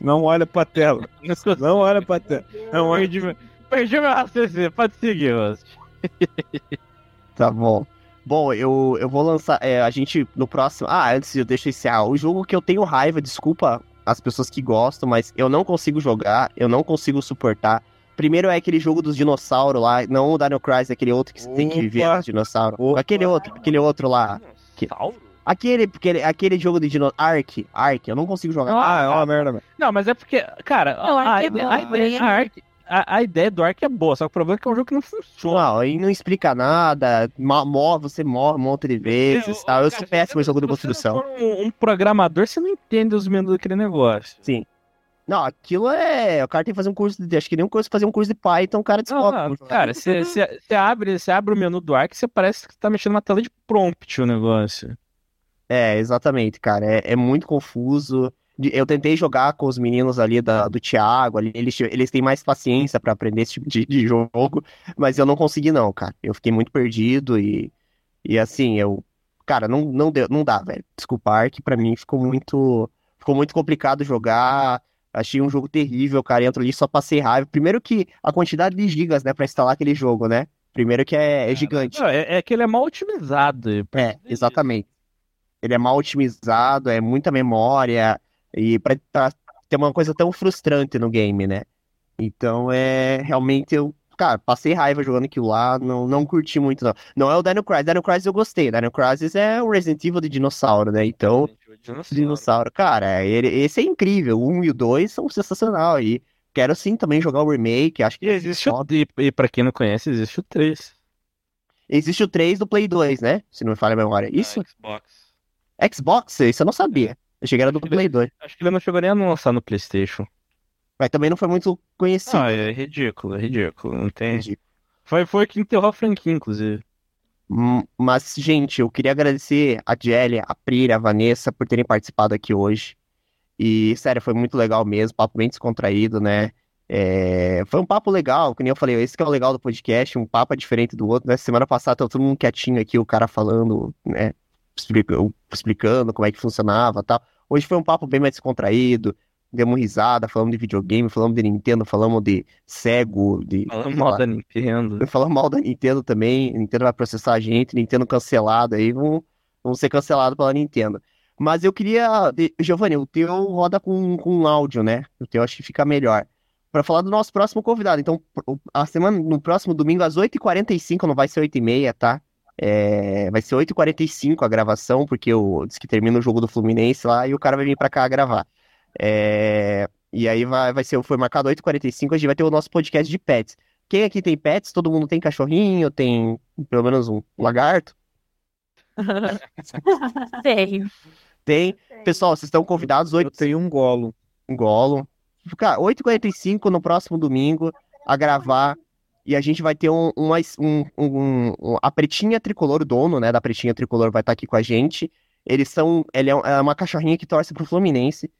Speaker 3: Não olha pra tela. Não olha pra tela.
Speaker 2: Não, perdi, meu- perdi meu raciocínio, pode seguir, host.
Speaker 1: Tá bom. Bom, eu, eu vou lançar. é, a gente no próximo. Ah, antes eu deixo esse. Ah, o jogo que eu tenho raiva, desculpa as pessoas que gostam, mas eu não consigo jogar, eu não consigo suportar. Primeiro é aquele jogo dos dinossauros lá, não o Dino Crisis, aquele outro que você tem que ver
Speaker 3: Opa.
Speaker 1: os dinossauros.
Speaker 3: Opa.
Speaker 1: Aquele outro, aquele outro lá.
Speaker 2: Dinossauro?
Speaker 1: Aquele, aquele, aquele jogo de dino... Ark, Ark, eu não consigo jogar.
Speaker 3: Ah, é uma merda, velho.
Speaker 2: Não, mas é porque, cara,
Speaker 5: Não,
Speaker 2: a,
Speaker 5: Ark é
Speaker 2: ideia,
Speaker 5: bom,
Speaker 2: a, ideia, a, Ark- a- a ideia do Ark é boa, só que o problema é que é um jogo que não funciona.
Speaker 1: Não, aí não explica nada, morre, você morre um monte de vezes
Speaker 2: Eu-
Speaker 1: tal. Eu sou péssimo em jogo de
Speaker 2: se você
Speaker 1: construção.
Speaker 2: não for um, um programador, você não entende os menus daquele negócio.
Speaker 1: Não, aquilo é. O cara tem que fazer um curso de. Acho que nem um curso fazer um curso de Python, o cara
Speaker 2: Não,
Speaker 1: descobre.
Speaker 2: não,
Speaker 1: como jogar.
Speaker 2: cara, você abre, abre o menu do Ark, você parece que tá mexendo numa tela de prompt o negócio.
Speaker 1: É, exatamente, cara. É, é muito confuso. Eu tentei jogar com os meninos ali da, do Thiago, ali, eles, eles têm mais paciência pra aprender esse tipo de, de jogo, mas eu não consegui, não, cara. Eu fiquei muito perdido e, e assim, eu. Cara, não, não, deu, não dá, velho. Desculpa, Ark, pra mim ficou muito. Ficou muito complicado jogar. Achei um jogo terrível, cara. Entro ali só passei raiva. Primeiro que a quantidade de gigas, né, pra instalar aquele jogo, né? Primeiro que é, é gigante.
Speaker 2: Não, é, é que ele é mal otimizado.
Speaker 1: É, exatamente. Ele é mal otimizado, é muita memória, e pra, pra ter uma coisa tão frustrante no game, né? Então é realmente eu, cara, passei raiva jogando aquilo lá, não, não curti muito, não. Não é o Dino Crisis, Dino Crisis eu gostei, Dino Crisis é o Resident Evil de dinossauro, né? Então, dinossauro, cara, ele, esse é incrível, o 1 e o 2 são sensacional, e quero sim também jogar o remake, acho que
Speaker 2: E existe o, e, e pra quem não conhece, existe o 3.
Speaker 1: existe o 3 do Play 2, né? Se não me falha a memória. Isso?
Speaker 2: Xbox.
Speaker 1: Xbox? Isso eu não sabia. Eu cheguei era do Play 2.
Speaker 2: Acho que ele não chegou nem a lançar no PlayStation.
Speaker 1: Mas também não foi muito conhecido.
Speaker 2: Não, é ridículo, é ridículo. Não tem.
Speaker 1: Entendi.
Speaker 2: Foi, foi que enterrou a franquia, inclusive.
Speaker 1: Hum, Mas, gente, eu queria agradecer a Jelly, a Pri, a Vanessa por terem participado aqui hoje. E, sério, foi muito legal mesmo, papo bem descontraído, né? É, Foi um papo legal, que nem eu falei, esse que é o legal do podcast, um papo é diferente do outro, né? Semana passada tava todo mundo quietinho aqui, o cara falando, né? explica- Explicando como é que funcionava e tal. Hoje foi um papo bem mais descontraído, demos risada, falamos de videogame, falamos de Nintendo, falamos de cego, de...
Speaker 2: Falando
Speaker 1: sei
Speaker 2: mal da Nintendo.
Speaker 1: Falando mal da Nintendo também. Nintendo vai processar a gente. Nintendo cancelado aí. Vão, vão ser cancelados pela Nintendo. Mas eu queria. Giovanni, o teu roda com, com áudio, né? O teu acho que fica melhor. para falar do nosso próximo convidado. Então, a semana, no próximo domingo, às 8h45, não vai ser 8h30, tá? É, vai ser 8h45 a gravação, porque eu disse que termina o jogo do Fluminense lá e o cara vai vir para cá gravar. É, e aí vai, vai ser, foi marcado 8h45, a gente vai ter o nosso podcast de pets. Quem aqui tem pets? Todo mundo tem cachorrinho, tem pelo menos um lagarto?
Speaker 5: Tem.
Speaker 1: Tem. Pessoal, vocês estão convidados. 8...
Speaker 3: Eu tenho um golo.
Speaker 1: Um golo. Cara, 8h45 no próximo domingo a gravar. E a gente vai ter um, um, um, um, a Pretinha Tricolor, o dono, né, da Pretinha Tricolor vai estar aqui com a gente. Eles são, ele é, é uma cachorrinha que torce pro Fluminense,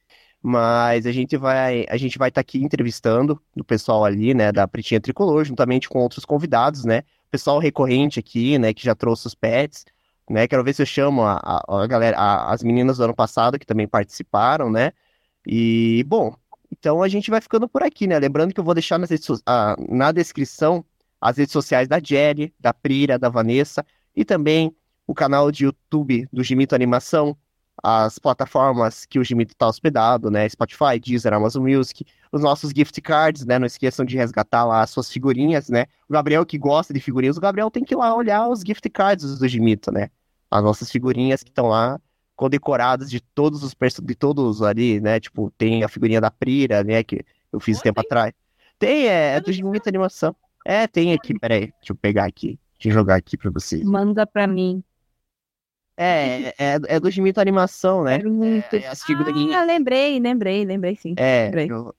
Speaker 1: mas a gente vai, a gente vai estar aqui entrevistando o pessoal ali, né, da Pretinha Tricolor, juntamente com outros convidados, né, pessoal recorrente aqui, né, que já trouxe os pets, né, quero ver se eu chamo a, a, a galera, a, as meninas do ano passado que também participaram, né, e, bom, então a gente vai ficando por aqui, né? Lembrando que eu vou deixar ah, na descrição as redes sociais da Jerry, da Prira, da Vanessa e também o canal de YouTube do Gimito Animação, as plataformas que o Gimito está hospedado, né? Spotify, Deezer, Amazon Music, os nossos gift cards, né? Não esqueçam de resgatar lá as suas figurinhas, né? O Gabriel que gosta de figurinhas, o Gabriel tem que ir lá olhar os gift cards do Gimito, né? As nossas figurinhas que estão lá condecoradas de todos os de todos ali, né? Tipo, tem a figurinha da Prira, né? Que eu fiz oh, tempo tem? atrás. Tem, é, é do muita animação. É, tem aqui, peraí, deixa eu pegar aqui. Deixa eu jogar aqui pra vocês.
Speaker 4: Manda pra mim.
Speaker 1: É, é, é do Gimito Animação, né?
Speaker 5: É, é as figurinhas. Ah, lembrei, lembrei, lembrei sim.
Speaker 1: É,
Speaker 5: lembrei.
Speaker 1: Eu...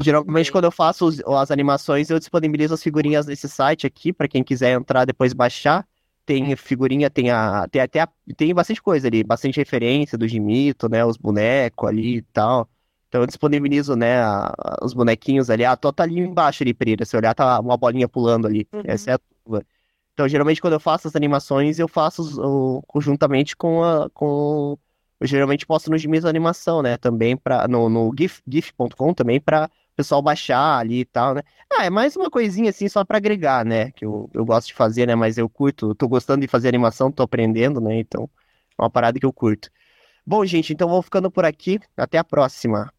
Speaker 1: Geralmente, quando eu faço os, as animações, eu disponibilizo as figurinhas nesse site aqui, para quem quiser entrar depois baixar tem figurinha, tem a, tem até a, tem bastante coisa ali, bastante referência do Gimito, né, os bonecos ali e tal. Então eu disponibilizo, né, a, os bonequinhos ali. Ah, tô tá ali embaixo ali, Pereira, se olhar tá uma bolinha pulando ali. Uhum. Essa é a tua. Então geralmente quando eu faço as animações, eu faço o, conjuntamente com a com eu geralmente posto no Gimito Animação, né, também para no, no gif, gif.com também para pessoal baixar ali e tal, né? Ah, é mais uma coisinha assim só para agregar, né? Que eu, eu gosto de fazer, né? Mas eu curto, tô gostando de fazer animação, tô aprendendo, né? Então, é uma parada que eu curto. Bom, gente, então vou ficando por aqui. Até a próxima.